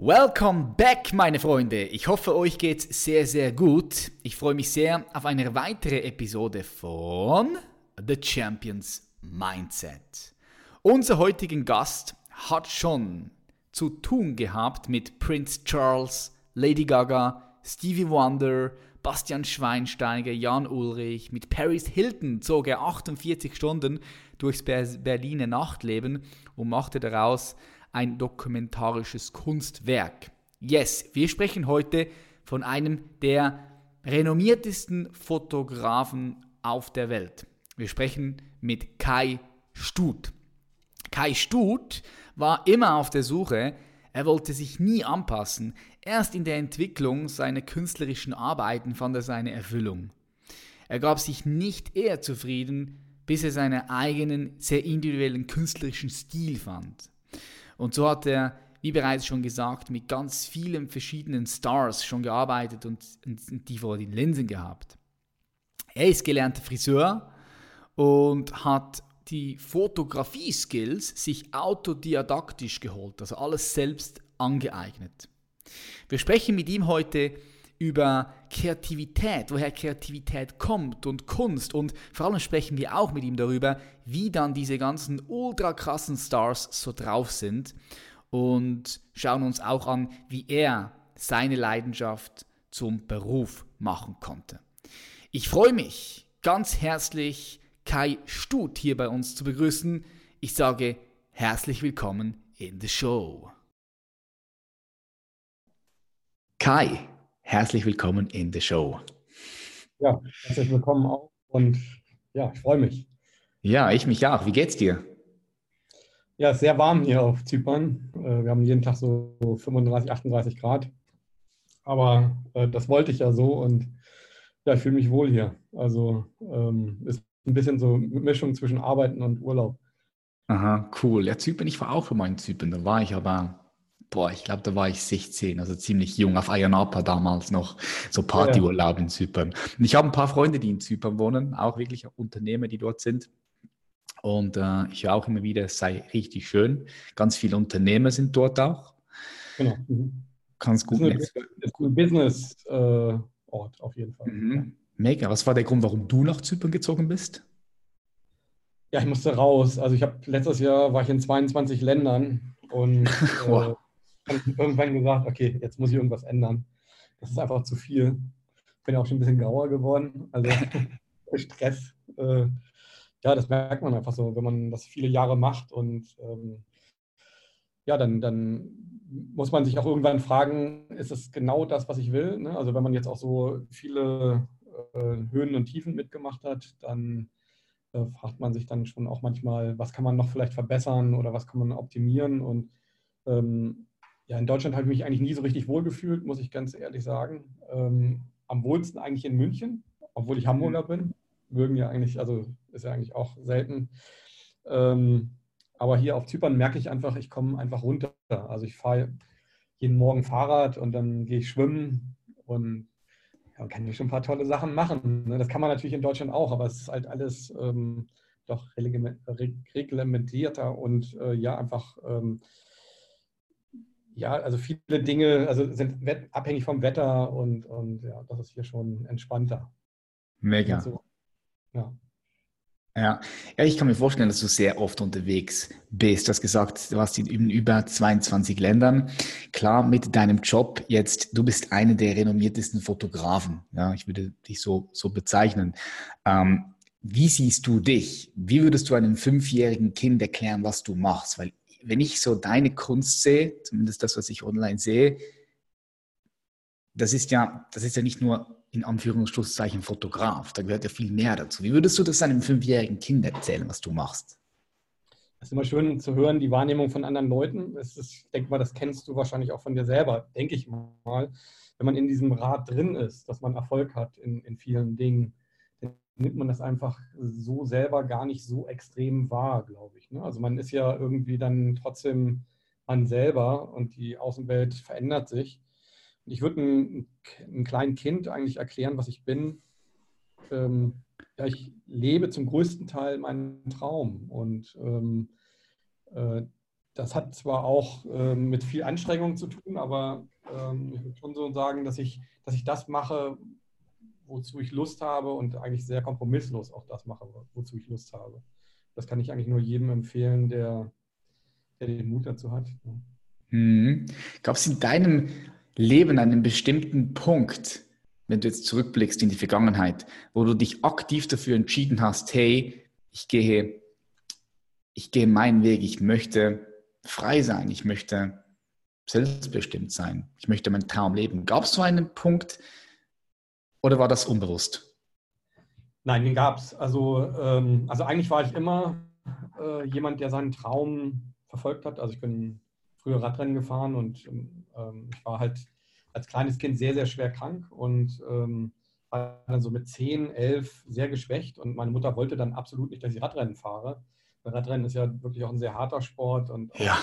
Welcome back, meine Freunde. Ich hoffe, euch geht's sehr, sehr gut. Ich freue mich sehr auf eine weitere Episode von The Champions Mindset. Unser heutigen Gast hat schon zu tun gehabt mit Prince Charles, Lady Gaga, Stevie Wonder, Bastian Schweinsteiger, Jan Ulrich. Mit Paris Hilton zog er 48 Stunden durchs Berliner Nachtleben und machte daraus ein dokumentarisches Kunstwerk. Yes, wir sprechen heute von einem der renommiertesten Fotografen auf der Welt. Wir sprechen mit Kai Stut. Kai Stut war immer auf der Suche, er wollte sich nie anpassen. Erst in der Entwicklung seiner künstlerischen Arbeiten fand er seine Erfüllung. Er gab sich nicht eher zufrieden, bis er seinen eigenen, sehr individuellen künstlerischen Stil fand. Und so hat er, wie bereits schon gesagt, mit ganz vielen verschiedenen Stars schon gearbeitet und, die vor den Linsen gehabt. Er ist gelernter Friseur und hat die Fotografie-Skills sich autodidaktisch geholt, also alles selbst angeeignet. Wir sprechen mit ihm heute über Kreativität, woher Kreativität kommt und Kunst und vor allem sprechen wir auch mit ihm darüber, wie dann diese ganzen ultra krassen Stars so drauf sind und schauen uns auch an, wie er seine Leidenschaft zum Beruf machen konnte. Ich freue mich ganz herzlich, Kai Stut hier bei uns zu begrüßen. Ich sage herzlich willkommen in the show. Kai, herzlich willkommen in the show. Ja, herzlich willkommen auch und ja, ich freue mich. Ja, ich mich auch. Wie geht's dir? Ja, sehr warm hier auf Zypern. Äh, wir haben jeden Tag so 35, 38 Grad. Aber äh, das wollte ich ja so und ja, ich fühle mich wohl hier. Also ähm, ist ein bisschen so eine Mischung zwischen Arbeiten und Urlaub. Aha, cool. Ja, Zypern, ich war auch schon mal in Zypern. Da war ich aber boah, ich glaube, da war ich 16, also ziemlich jung, auf Ayanapa damals noch, so Partyurlaub in Zypern. Und ich habe ein paar Freunde, die in Zypern wohnen, auch wirklich Unternehmer, die dort sind. Und äh, ich höre auch immer wieder, es sei richtig schön. Ganz viele Unternehmer sind dort auch. Genau. Mhm. Ganz gut. Das ist ein Business-Ort äh, auf jeden Fall. Mhm. Mega. Was war der Grund, warum du nach Zypern gezogen bist? Ja, ich musste raus. Also ich habe letztes Jahr war ich in 22 Ländern und äh, irgendwann gesagt, okay, jetzt muss ich irgendwas ändern. Das ist einfach zu viel. Bin ja auch schon ein bisschen grauer geworden. Also Stress. Äh, ja, das merkt man einfach so, wenn man das viele Jahre macht und ähm, ja, dann, dann muss man sich auch irgendwann fragen, ist es genau das, was ich will? Ne? Also wenn man jetzt auch so viele äh, Höhen und Tiefen mitgemacht hat, dann äh, fragt man sich dann schon auch manchmal, was kann man noch vielleicht verbessern oder was kann man optimieren und ähm, ja, in Deutschland habe ich mich eigentlich nie so richtig wohlgefühlt, muss ich ganz ehrlich sagen. Ähm, am wohlsten eigentlich in München, obwohl ich Hamburger bin. Mögen ja eigentlich, also ist ja eigentlich auch selten. Ähm, aber hier auf Zypern merke ich einfach, ich komme einfach runter. Also ich fahre jeden Morgen Fahrrad und dann gehe ich schwimmen und ja, kann ich schon ein paar tolle Sachen machen. Ne? Das kann man natürlich in Deutschland auch, aber es ist halt alles ähm, doch reglementierter und äh, ja, einfach ähm, ja, also viele Dinge also sind abhängig vom Wetter und, und ja, das ist hier schon entspannter. Mega. So, ja. Ja. ja, ich kann mir vorstellen, dass du sehr oft unterwegs bist. Du hast gesagt, du warst in über 22 Ländern. Klar, mit deinem Job jetzt, du bist einer der renommiertesten Fotografen. Ja, ich würde dich so, so bezeichnen. Ähm, wie siehst du dich? Wie würdest du einem fünfjährigen Kind erklären, was du machst? Weil wenn ich so deine Kunst sehe, zumindest das, was ich online sehe, das ist ja, das ist ja nicht nur in Anführungsschlusszeichen Fotograf, da gehört ja viel mehr dazu. Wie würdest du das einem fünfjährigen Kind erzählen, was du machst? Es ist immer schön zu hören, die Wahrnehmung von anderen Leuten. Ist, ich denke mal, das kennst du wahrscheinlich auch von dir selber, denke ich mal. Wenn man in diesem Rad drin ist, dass man Erfolg hat in, in vielen Dingen, nimmt man das einfach so selber gar nicht so extrem wahr, glaube ich. Ne? Also man ist ja irgendwie dann trotzdem man selber und die Außenwelt verändert sich. Und ich würde einem, einem kleinen Kind eigentlich erklären, was ich bin. Ähm, ja, ich lebe zum größten Teil meinen Traum und ähm, äh, das hat zwar auch ähm, mit viel Anstrengung zu tun, aber ähm, ich würde schon so sagen, dass ich, dass ich das mache, wozu ich Lust habe und eigentlich sehr kompromisslos auch das mache, wozu ich Lust habe. Das kann ich eigentlich nur jedem empfehlen, der, der den Mut dazu hat. Mhm. Gab es in deinem Leben einen bestimmten Punkt, wenn du jetzt zurückblickst in die Vergangenheit, wo du dich aktiv dafür entschieden hast, hey, ich gehe, ich gehe meinen Weg, ich möchte frei sein, ich möchte selbstbestimmt sein, ich möchte meinen Traum leben. Gab es so einen Punkt oder war das unbewusst? Nein, den gab es. Also, ähm, also eigentlich war ich immer äh, jemand, der seinen Traum verfolgt hat. Also ich bin früher Radrennen gefahren und ähm, ich war halt als kleines Kind sehr, sehr schwer krank und ähm, war dann so mit 10, 11 sehr geschwächt und meine Mutter wollte dann absolut nicht, dass ich Radrennen fahre. Radrennen ist ja wirklich auch ein sehr harter Sport und ja.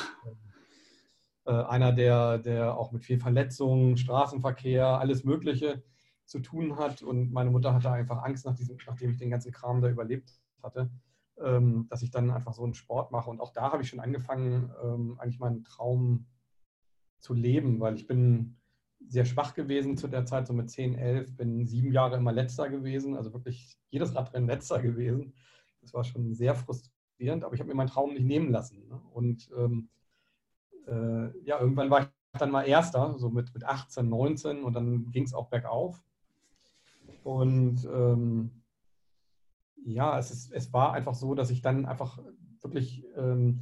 auch, äh, einer, der, der auch mit viel Verletzungen, Straßenverkehr, alles Mögliche zu tun hat. Und meine Mutter hatte einfach Angst, nach diesem, nachdem ich den ganzen Kram da überlebt hatte, ähm, dass ich dann einfach so einen Sport mache. Und auch da habe ich schon angefangen, ähm, eigentlich meinen Traum zu leben, weil ich bin sehr schwach gewesen zu der Zeit, so mit 10, 11, bin sieben Jahre immer letzter gewesen, also wirklich jedes Radrennen letzter gewesen. Das war schon sehr frustrierend, aber ich habe mir meinen Traum nicht nehmen lassen. Ne? Und ähm, äh, ja, irgendwann war ich dann mal Erster, so mit, mit 18, 19 und dann ging es auch bergauf. Und ähm, ja, es, ist, es war einfach so, dass ich dann einfach wirklich ähm,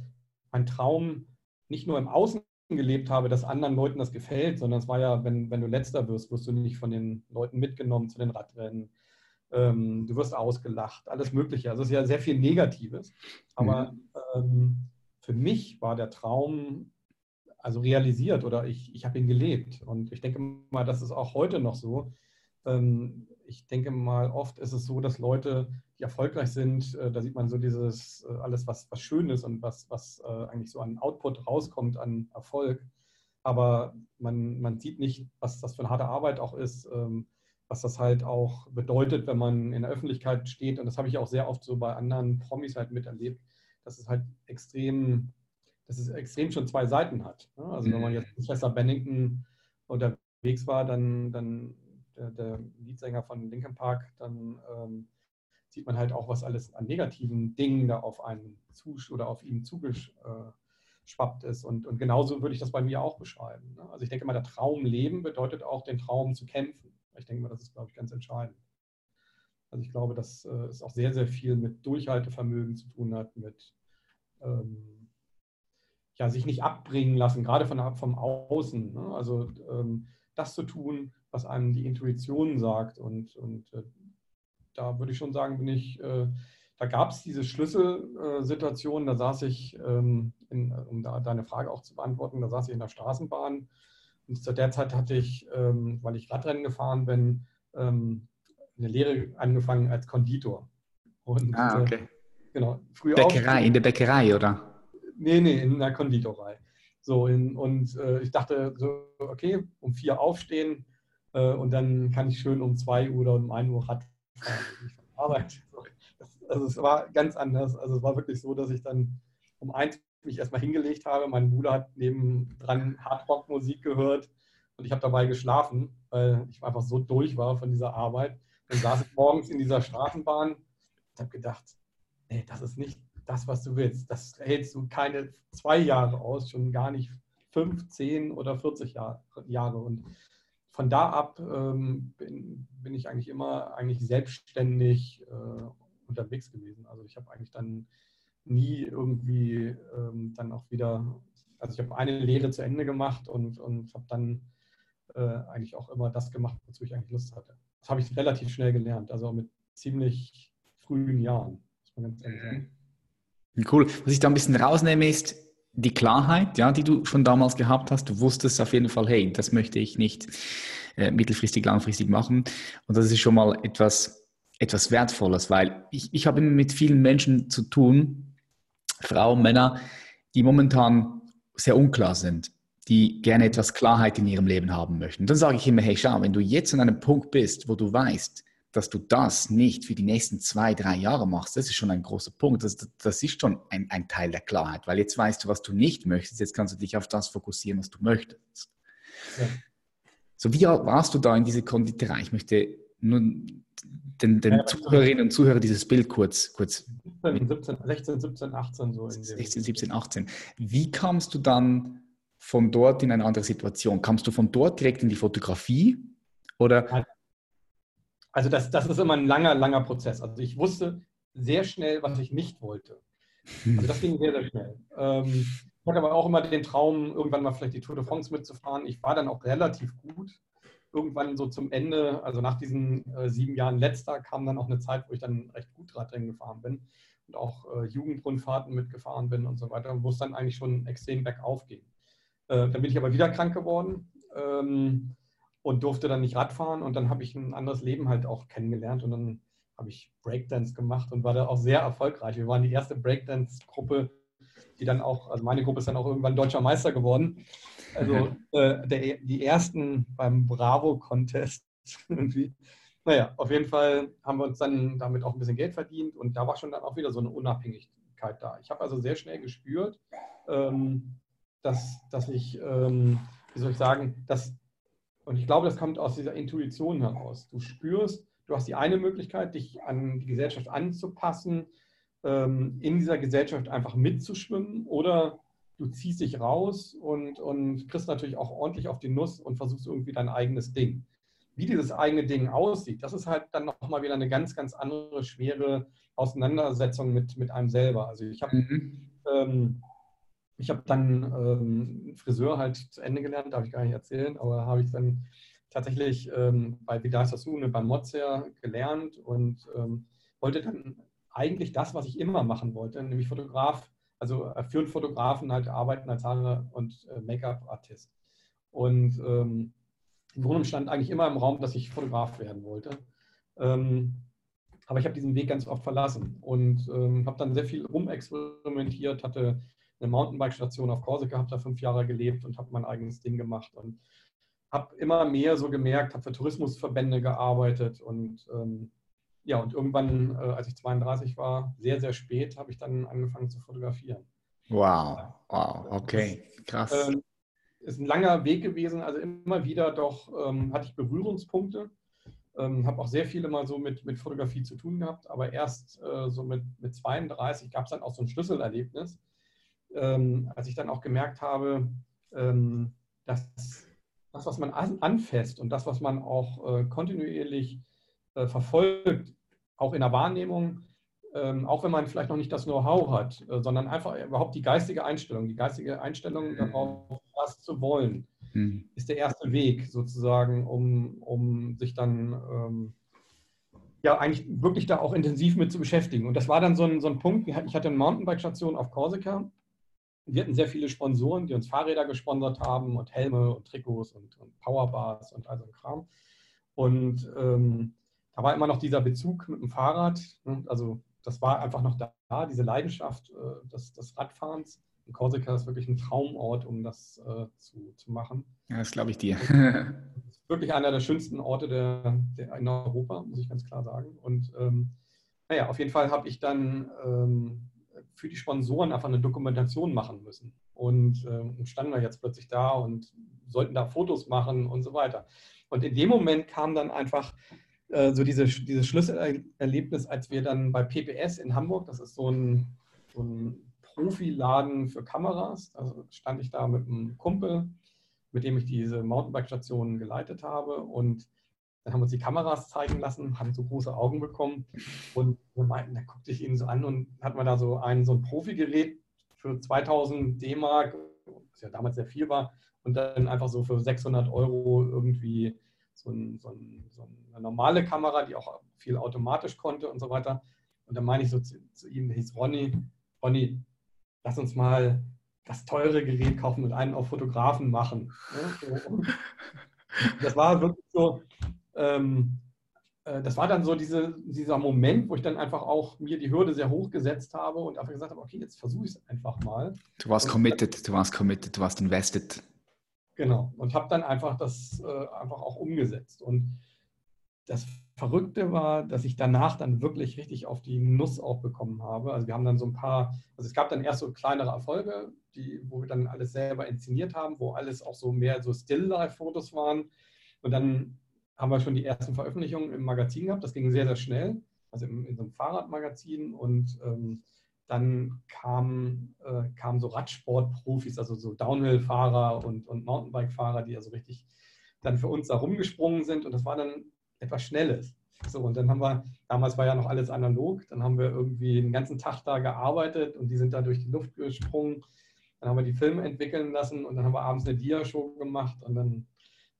meinen Traum nicht nur im Außen gelebt habe, dass anderen Leuten das gefällt, sondern es war ja, wenn, wenn du letzter wirst, wirst du nicht von den Leuten mitgenommen zu den Radrennen. Ähm, du wirst ausgelacht, alles Mögliche. Also es ist ja sehr viel Negatives. Aber mhm. ähm, für mich war der Traum also realisiert oder ich, ich habe ihn gelebt. Und ich denke mal, das ist auch heute noch so. Ähm, ich denke mal, oft ist es so, dass Leute, die erfolgreich sind, äh, da sieht man so dieses äh, alles, was, was schön ist und was, was äh, eigentlich so an Output rauskommt, an Erfolg. Aber man, man sieht nicht, was das für eine harte Arbeit auch ist, ähm, was das halt auch bedeutet, wenn man in der Öffentlichkeit steht. Und das habe ich auch sehr oft so bei anderen Promis halt miterlebt, dass es halt extrem, dass es extrem schon zwei Seiten hat. Ne? Also wenn man mhm. jetzt Professor Bennington unterwegs war, dann, dann der, der Leadsänger von Linkin Park, dann ähm, sieht man halt auch, was alles an negativen Dingen da auf einen zu oder auf ihn zugeschwappt ist. Und, und genauso würde ich das bei mir auch beschreiben. Ne? Also ich denke mal, der Traum leben bedeutet auch, den Traum zu kämpfen. Ich denke mal, das ist, glaube ich, ganz entscheidend. Also ich glaube, dass äh, es auch sehr, sehr viel mit Durchhaltevermögen zu tun hat, mit ähm, ja, sich nicht abbringen lassen, gerade von, vom Außen. Ne? Also ähm, das zu tun, was einem die Intuition sagt. Und, und äh, da würde ich schon sagen, bin ich, äh, da gab es diese Schlüsselsituation, da saß ich, ähm, in, um da deine Frage auch zu beantworten, da saß ich in der Straßenbahn. Und zu der Zeit hatte ich, ähm, weil ich Radrennen gefahren bin, ähm, eine Lehre angefangen als Konditor. Und, ah, okay. Äh, genau, früher Bäckerei, in der Bäckerei, oder? Nee, nee, in der Konditorei. So, in, und äh, ich dachte so, okay, um vier aufstehen, äh, und dann kann ich schön um 2 Uhr oder um 1 Uhr Rad fahren. Arbeit. Also es war ganz anders. Also es war wirklich so, dass ich dann um 1 mich erstmal hingelegt habe. Mein Bruder hat nebendran Hardrock-Musik gehört und ich habe dabei geschlafen, weil ich einfach so durch war von dieser Arbeit. Dann saß ich morgens in dieser Straßenbahn und habe gedacht, nee, das ist nicht das, was du willst. Das hältst du keine zwei Jahre aus, schon gar nicht fünf, zehn oder 40 Jahre. Und von da ab ähm, bin, bin, ich eigentlich immer eigentlich selbstständig äh, unterwegs gewesen. Also ich habe eigentlich dann nie irgendwie ähm, dann auch wieder, also ich habe eine Lehre zu Ende gemacht und, und habe dann äh, eigentlich auch immer das gemacht, wozu ich eigentlich Lust hatte. Das habe ich relativ schnell gelernt, also mit ziemlich frühen Jahren, muss man ganz ehrlich sagen. Cool. Was ich da ein bisschen rausnehme ist, die Klarheit, ja, die du schon damals gehabt hast. Du wusstest auf jeden Fall, hey, das möchte ich nicht äh, mittelfristig, langfristig machen. Und das ist schon mal etwas, etwas Wertvolles, weil ich, ich habe mit vielen Menschen zu tun, Frauen, Männer, die momentan sehr unklar sind, die gerne etwas Klarheit in ihrem Leben haben möchten. Dann sage ich immer, hey, schau, wenn du jetzt an einem Punkt bist, wo du weißt, dass du das nicht für die nächsten zwei, drei Jahre machst, das ist schon ein großer Punkt. Das, das ist schon ein, ein, Teil der Klarheit, weil jetzt weißt du, was du nicht möchtest. Jetzt kannst du dich auf das fokussieren, was du möchtest. Ja. So, wie warst du da in diese Konditorei? Ich möchte nur den, den ja, Zuhörerinnen und Zuhörern dieses Bild kurz, kurz 17, 16, 17, 18 so. 16, 17, 18. Wie kamst du dann von dort in eine andere Situation? Kamst du von dort direkt in die Fotografie? Oder also das, das ist immer ein langer, langer Prozess. Also ich wusste sehr schnell, was ich nicht wollte. Also das ging sehr, sehr schnell. Ähm, ich hatte aber auch immer den Traum, irgendwann mal vielleicht die Tour de France mitzufahren. Ich war dann auch relativ gut. Irgendwann so zum Ende, also nach diesen äh, sieben Jahren letzter, kam dann auch eine Zeit, wo ich dann recht gut Radrennen gefahren bin und auch äh, Jugendrundfahrten mitgefahren bin und so weiter, wo es dann eigentlich schon extrem bergauf ging. Äh, dann bin ich aber wieder krank geworden. Ähm, und durfte dann nicht Radfahren und dann habe ich ein anderes Leben halt auch kennengelernt und dann habe ich Breakdance gemacht und war da auch sehr erfolgreich. Wir waren die erste Breakdance-Gruppe, die dann auch, also meine Gruppe ist dann auch irgendwann deutscher Meister geworden. Also äh, der, die ersten beim Bravo-Contest irgendwie. Naja, auf jeden Fall haben wir uns dann damit auch ein bisschen Geld verdient und da war schon dann auch wieder so eine Unabhängigkeit da. Ich habe also sehr schnell gespürt, ähm, dass, dass ich, ähm, wie soll ich sagen, dass und ich glaube, das kommt aus dieser Intuition heraus. Du spürst, du hast die eine Möglichkeit, dich an die Gesellschaft anzupassen, ähm, in dieser Gesellschaft einfach mitzuschwimmen oder du ziehst dich raus und, und kriegst natürlich auch ordentlich auf die Nuss und versuchst irgendwie dein eigenes Ding. Wie dieses eigene Ding aussieht, das ist halt dann nochmal wieder eine ganz, ganz andere, schwere Auseinandersetzung mit, mit einem selber. Also ich habe mhm. ähm, ich habe dann ähm, Friseur halt zu Ende gelernt, darf ich gar nicht erzählen, aber habe ich dann tatsächlich ähm, bei Vidal Sassoon beim Mozart gelernt und ähm, wollte dann eigentlich das, was ich immer machen wollte, nämlich Fotograf, also äh, führend Fotografen halt arbeiten als Haare- und äh, Make-up-Artist. Und ähm, im Grunde stand eigentlich immer im Raum, dass ich Fotograf werden wollte. Ähm, aber ich habe diesen Weg ganz oft verlassen und ähm, habe dann sehr viel rumexperimentiert, hatte eine Mountainbike-Station auf Korsika, habe da fünf Jahre gelebt und habe mein eigenes Ding gemacht und habe immer mehr so gemerkt, habe für Tourismusverbände gearbeitet und ähm, ja, und irgendwann, äh, als ich 32 war, sehr, sehr spät, habe ich dann angefangen zu fotografieren. Wow, wow, okay, krass. Ähm, ist ein langer Weg gewesen, also immer wieder doch ähm, hatte ich Berührungspunkte. Ähm, habe auch sehr viele mal so mit, mit Fotografie zu tun gehabt, aber erst äh, so mit, mit 32 gab es dann auch so ein Schlüsselerlebnis ähm, als ich dann auch gemerkt habe, ähm, dass das, was man anfasst und das, was man auch äh, kontinuierlich äh, verfolgt, auch in der Wahrnehmung, ähm, auch wenn man vielleicht noch nicht das Know-how hat, äh, sondern einfach überhaupt die geistige Einstellung, die geistige Einstellung mhm. darauf, was zu wollen, mhm. ist der erste Weg sozusagen, um, um sich dann ähm, ja eigentlich wirklich da auch intensiv mit zu beschäftigen. Und das war dann so ein, so ein Punkt, ich hatte eine Mountainbike-Station auf Korsika wir hatten sehr viele Sponsoren, die uns Fahrräder gesponsert haben und Helme und Trikots und, und Powerbars und all so ein Kram. Und ähm, da war immer noch dieser Bezug mit dem Fahrrad. Ne? Also das war einfach noch da, diese Leidenschaft äh, des, des, Radfahrens. Und Korsika ist wirklich ein Traumort, um das äh, zu, zu machen. Ja, das glaube ich dir. wirklich einer der schönsten Orte der, der, in Europa, muss ich ganz klar sagen. Und ähm, naja, auf jeden Fall habe ich dann ähm, für die Sponsoren einfach eine Dokumentation machen müssen. Und äh, standen wir jetzt plötzlich da und sollten da Fotos machen und so weiter. Und in dem Moment kam dann einfach äh, so diese, dieses Schlüsselerlebnis, als wir dann bei PPS in Hamburg, das ist so ein, so ein Profiladen für Kameras, da stand ich da mit einem Kumpel, mit dem ich diese Mountainbike-Station geleitet habe und dann haben wir uns die Kameras zeigen lassen, haben so große Augen bekommen und wir meinten, da guckte ich ihn so an und hatten wir da so ein, so ein Profigerät für 2000 D-Mark, was ja damals sehr viel war, und dann einfach so für 600 Euro irgendwie so, ein, so, ein, so eine normale Kamera, die auch viel automatisch konnte und so weiter. Und dann meine ich so zu, zu ihm, der hieß Ronny, Ronny, lass uns mal das teure Gerät kaufen und einen auf Fotografen machen. Das war wirklich so, ähm, äh, das war dann so diese, dieser Moment, wo ich dann einfach auch mir die Hürde sehr hoch gesetzt habe und einfach gesagt habe, okay, jetzt versuche ich es einfach mal. Du warst und committed, du warst committed, du warst invested. Genau. Und habe dann einfach das äh, einfach auch umgesetzt. Und das Verrückte war, dass ich danach dann wirklich richtig auf die Nuss auch bekommen habe. Also wir haben dann so ein paar, also es gab dann erst so kleinere Erfolge, die, wo wir dann alles selber inszeniert haben, wo alles auch so mehr so Still-Life-Fotos waren. Und dann haben wir schon die ersten Veröffentlichungen im Magazin gehabt. Das ging sehr, sehr schnell, also in, in so einem Fahrradmagazin. Und ähm, dann kamen äh, kam so Radsportprofis, also so Downhill-Fahrer und, und Mountainbike-Fahrer, die also richtig dann für uns da rumgesprungen sind. Und das war dann etwas Schnelles. So, und dann haben wir, damals war ja noch alles analog, dann haben wir irgendwie den ganzen Tag da gearbeitet und die sind da durch die Luft gesprungen. Dann haben wir die Filme entwickeln lassen und dann haben wir abends eine Dia-Show gemacht und dann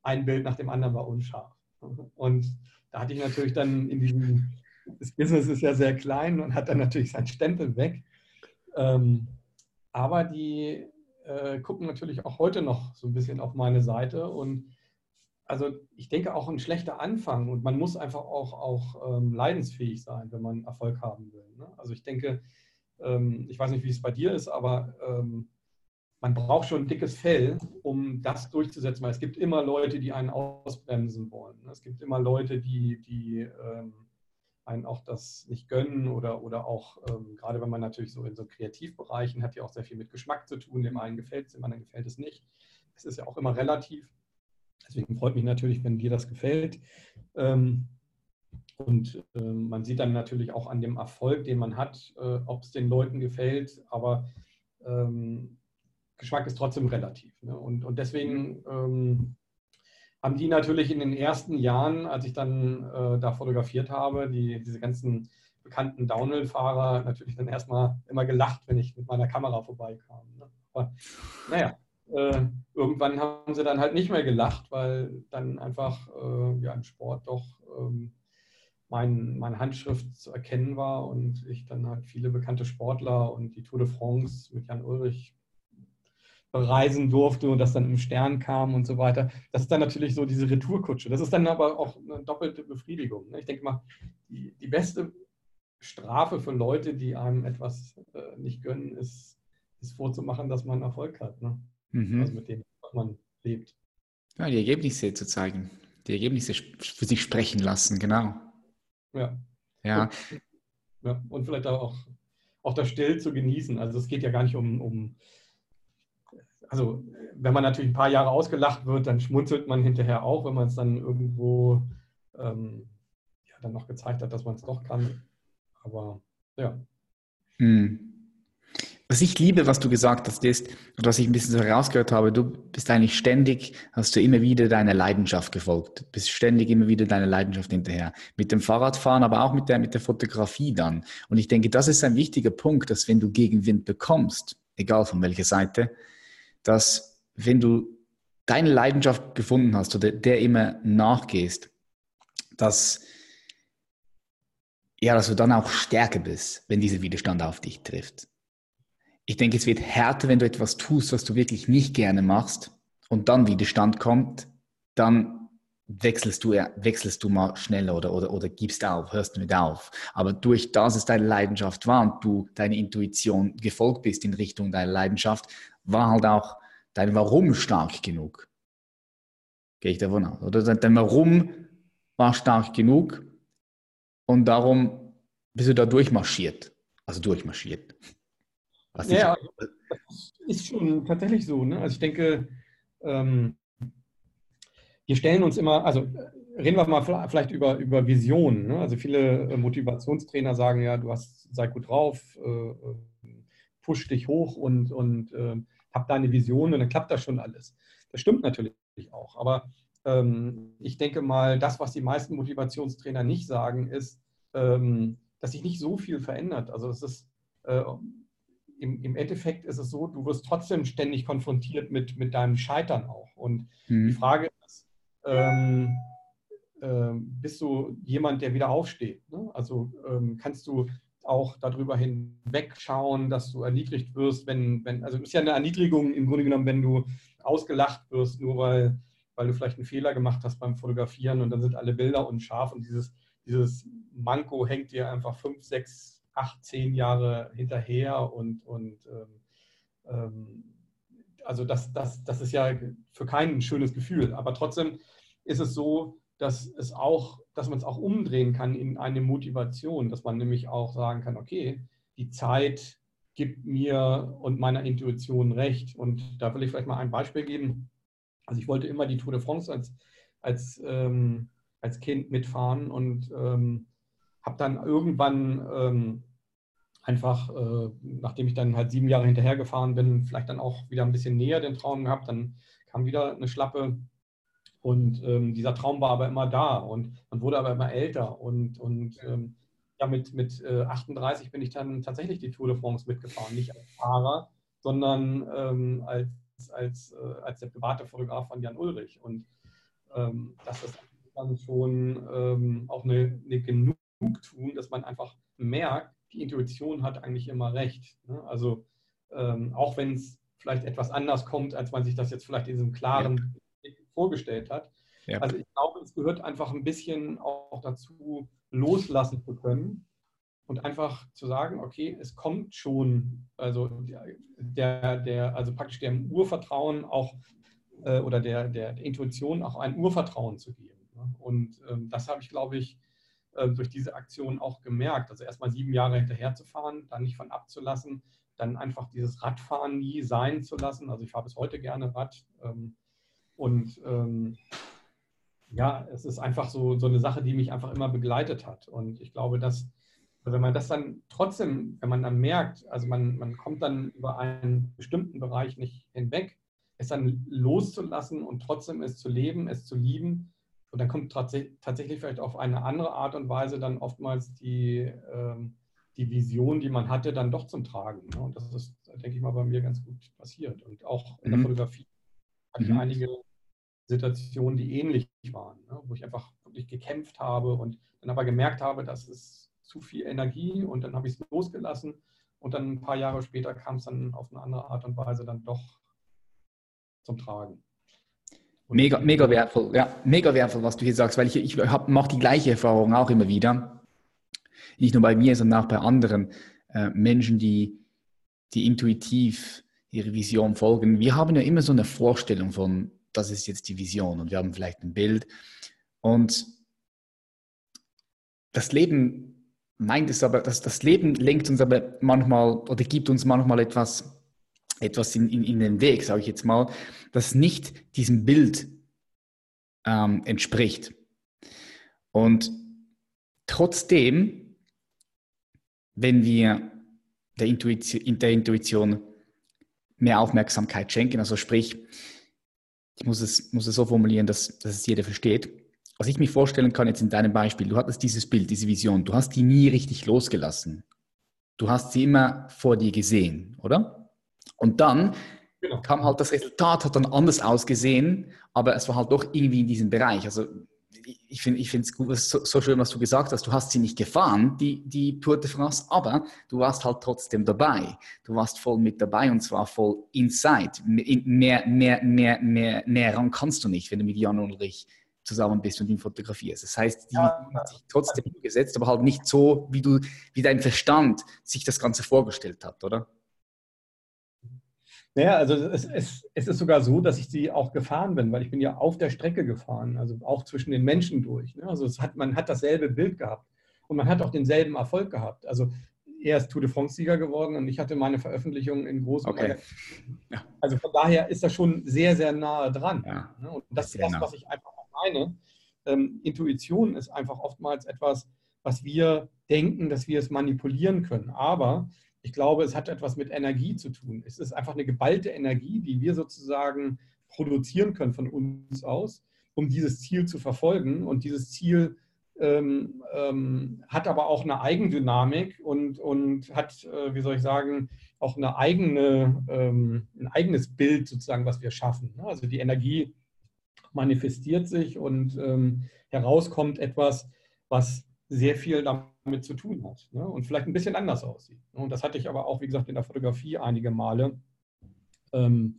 ein Bild nach dem anderen war unscharf. Und da hatte ich natürlich dann in diesem, das Business ist ja sehr klein und hat dann natürlich seinen Stempel weg. Ähm, aber die äh, gucken natürlich auch heute noch so ein bisschen auf meine Seite und also ich denke auch ein schlechter Anfang und man muss einfach auch, auch ähm, leidensfähig sein, wenn man Erfolg haben will. Ne? Also ich denke, ähm, ich weiß nicht, wie es bei dir ist, aber ähm, man braucht schon ein dickes Fell, um das durchzusetzen, weil es gibt immer Leute, die einen ausbremsen wollen. Es gibt immer Leute, die, die ähm, einen auch das nicht gönnen oder, oder auch, ähm, gerade wenn man natürlich so in so Kreativbereichen hat, ja auch sehr viel mit Geschmack zu tun, dem einen gefällt es, dem anderen gefällt es nicht. Es ist ja auch immer relativ. Deswegen freut mich natürlich, wenn dir das gefällt. Ähm, und ähm, man sieht dann natürlich auch an dem Erfolg, den man hat, äh, ob es den Leuten gefällt. Aber ähm, Geschmack ist trotzdem relativ. Ne? Und, und deswegen ähm, haben die natürlich in den ersten Jahren, als ich dann äh, da fotografiert habe, die, diese ganzen bekannten Downhill-Fahrer natürlich dann erstmal immer gelacht, wenn ich mit meiner Kamera vorbeikam. Ne? Aber naja, äh, irgendwann haben sie dann halt nicht mehr gelacht, weil dann einfach äh, ja, im Sport doch ähm, mein, meine Handschrift zu erkennen war und ich dann halt viele bekannte Sportler und die Tour de France mit Jan Ulrich bereisen durfte und das dann im Stern kam und so weiter. Das ist dann natürlich so diese Retourkutsche. Das ist dann aber auch eine doppelte Befriedigung. Ne? Ich denke mal, die, die beste Strafe für Leute, die einem etwas äh, nicht gönnen, ist, ist vorzumachen, dass man Erfolg hat. Ne? mhm. also mit dem, was man lebt. Ja, die Ergebnisse zu zeigen, die Ergebnisse für sich sprechen lassen, genau. Ja. Ja. Und, ja, und vielleicht auch, auch das Still zu genießen. Also es geht ja gar nicht um, um, also wenn man natürlich ein paar Jahre ausgelacht wird, dann schmunzelt man hinterher auch, wenn man es dann irgendwo ähm, ja, dann noch gezeigt hat, dass man es doch kann. Aber ja. Mhm. Was ich liebe, was du gesagt hast, ist, oder was ich ein bisschen so herausgehört habe, du bist eigentlich ständig, hast du immer wieder deiner Leidenschaft gefolgt, bist ständig immer wieder deiner Leidenschaft hinterher. Mit dem Fahrradfahren, aber auch mit der, mit der Fotografie dann. Und ich denke, das ist ein wichtiger Punkt, dass wenn du Gegenwind bekommst, egal von welcher Seite, dass wenn du deine Leidenschaft gefunden hast oder der immer nachgehst, dass ja, dass du dann auch stärker bist, wenn dieser Widerstand auf dich trifft ich denke, es wird härter, wenn du etwas tust, was du wirklich nicht gerne machst und dann Widerstand kommt, dann wechselst du, wechselst du mal schneller oder, oder, oder gibst auf, hörst mit auf. Aber durch das es deine Leidenschaft war und du deine Intuition gefolgt bist in Richtung deiner Leidenschaft, war halt auch dein Warum stark genug. Gehe ich davon aus. Oder dein Warum war stark genug und darum bist du da durchmarschiert. Also durchmarschiert. Was ja, das ist schon tatsächlich so. Ne? Also ich denke, ähm, wir stellen uns immer, also reden wir mal vielleicht über, über Visionen. Ne? Also viele äh, Motivationstrainer sagen ja, du hast, sei gut drauf, äh, äh, push dich hoch und, und äh, hab deine Vision und dann klappt das schon alles. Das stimmt natürlich auch. Aber ähm, ich denke mal, das, was die meisten Motivationstrainer nicht sagen, ist, ähm, dass sich nicht so viel verändert. Also es ist äh, im, im, Endeffekt ist es so, du wirst trotzdem ständig konfrontiert mit, mit deinem Scheitern auch. Und mhm. die Frage ist, ähm, äh, bist du jemand, der wieder aufsteht? Ne? Also ähm, kannst du auch darüber hinwegschauen, dass du erniedrigt wirst, wenn, wenn, also es ist ja eine Erniedrigung im Grunde genommen, wenn du ausgelacht wirst, nur weil, weil du vielleicht einen Fehler gemacht hast beim Fotografieren und dann sind alle Bilder unscharf und dieses, dieses Manko hängt dir einfach fünf, sechs acht, zehn Jahre hinterher und, und ähm, ähm, also das, das, das ist ja für keinen ein schönes Gefühl. Aber trotzdem ist es so, dass es auch, dass man es auch umdrehen kann in eine Motivation, dass man nämlich auch sagen kann, okay, die Zeit gibt mir und meiner Intuition recht. Und da will ich vielleicht mal ein Beispiel geben. Also ich wollte immer die Tour de France als, als, ähm, als Kind mitfahren und ähm, habe dann irgendwann ähm, einfach, äh, nachdem ich dann halt sieben Jahre hinterher gefahren bin, vielleicht dann auch wieder ein bisschen näher den Traum gehabt. Dann kam wieder eine Schlappe und ähm, dieser Traum war aber immer da und man wurde aber immer älter. Und, und ähm, ja, mit, mit äh, 38 bin ich dann tatsächlich die Tour de France mitgefahren. Nicht als Fahrer, sondern ähm, als, als, äh, als der private Fotograf von Jan Ulrich. Und ähm, das ist dann schon ähm, auch eine, eine Genugtuung, dass man einfach merkt, die Intuition hat eigentlich immer recht. Ne? Also ähm, auch wenn es vielleicht etwas anders kommt, als man sich das jetzt vielleicht in diesem klaren vorgestellt hat. Ja. Also ich glaube, es gehört einfach ein bisschen auch dazu, loslassen zu können und einfach zu sagen, okay, es kommt schon, also der, der, also praktisch dem Urvertrauen auch äh, oder der, der, Intuition auch ein Urvertrauen zu geben. Ne? Und ähm, das habe ich, glaube ich, äh, durch diese Aktion auch gemerkt. Also erstmal sieben Jahre hinterher zu fahren, dann nicht von abzulassen, dann einfach dieses Radfahren nie sein zu lassen. Also ich fahre bis heute gerne Rad. Ähm, und ähm, ja, es ist einfach so, so eine Sache, die mich einfach immer begleitet hat. Und ich glaube, dass, wenn man das dann trotzdem, wenn man dann merkt, also man, man kommt dann über einen bestimmten Bereich nicht hinweg, es dann loszulassen und trotzdem es zu leben, es zu lieben. Und dann kommt tatsächlich vielleicht auf eine andere Art und Weise dann oftmals die, ähm, die Vision, die man hatte, dann doch zum Tragen. Ne? Und das ist, denke ich mal, bei mir ganz gut passiert. Und auch in der mhm. Fotografie hatte ich mhm. einige Situationen, die ähnlich waren, ne? wo ich einfach wirklich gekämpft habe und dann aber gemerkt habe, das ist zu viel Energie und dann habe ich es losgelassen und dann ein paar Jahre später kam es dann auf eine andere Art und Weise dann doch zum Tragen. Mega, mega wertvoll, ja, mega wertvoll, was du hier sagst, weil ich, ich mache die gleiche Erfahrung auch immer wieder. Nicht nur bei mir, sondern auch bei anderen äh, Menschen, die, die intuitiv ihre Vision folgen. Wir haben ja immer so eine Vorstellung von, das ist jetzt die Vision und wir haben vielleicht ein Bild. Und das Leben meint es aber, dass das Leben lenkt uns aber manchmal oder gibt uns manchmal etwas, etwas in, in, in den Weg, sage ich jetzt mal, das nicht diesem Bild ähm, entspricht. Und trotzdem, wenn wir der Intuition, der Intuition mehr Aufmerksamkeit schenken, also sprich, ich muss es, muss es so formulieren, dass, dass es jeder versteht. Was ich mir vorstellen kann jetzt in deinem Beispiel, du hattest dieses Bild, diese Vision, du hast die nie richtig losgelassen. Du hast sie immer vor dir gesehen, oder? Und dann genau. kam halt das Resultat, hat dann anders ausgesehen, aber es war halt doch irgendwie in diesem Bereich. Also ich finde ich es gut, so, so, schön, was du gesagt hast. Du hast sie nicht gefahren, die, die Tour de France, aber du warst halt trotzdem dabei. Du warst voll mit dabei und zwar voll inside. Mehr, mehr, mehr, mehr, mehr ran kannst du nicht, wenn du mit Jan Ulrich zusammen bist und ihn fotografierst. Das heißt, die ja. hat sich trotzdem umgesetzt, aber halt nicht so, wie du, wie dein Verstand sich das Ganze vorgestellt hat, oder? Naja, also es, es, es, ist sogar so, dass ich sie auch gefahren bin, weil ich bin ja auf der Strecke gefahren, also auch zwischen den Menschen durch. Ne? Also hat, man hat dasselbe Bild gehabt und man hat auch denselben Erfolg gehabt. Also er ist Tour de France-Sieger geworden und ich hatte meine Veröffentlichung in großen okay. Ja. Also von daher ist das schon sehr, sehr nahe dran. Ja, ne? Und das ist das, was ich einfach auch meine. Ähm, Intuition ist einfach oftmals etwas, was wir denken, dass wir es manipulieren können. Aber ich glaube, es hat etwas mit Energie zu tun. Es ist einfach eine geballte Energie, die wir sozusagen produzieren können von uns aus, um dieses Ziel zu verfolgen. Und dieses Ziel ähm, ähm, hat aber auch eine Eigendynamik und, und hat, äh, wie soll ich sagen, auch eine eigene, ähm, ein eigenes Bild sozusagen, was wir schaffen. Ne? Also die Energie manifestiert sich und ähm, herauskommt etwas, was sehr viel damit zu tun hat ne? und vielleicht ein bisschen anders aussieht. Und das hatte ich aber auch, wie gesagt, in der Fotografie einige Male, ähm,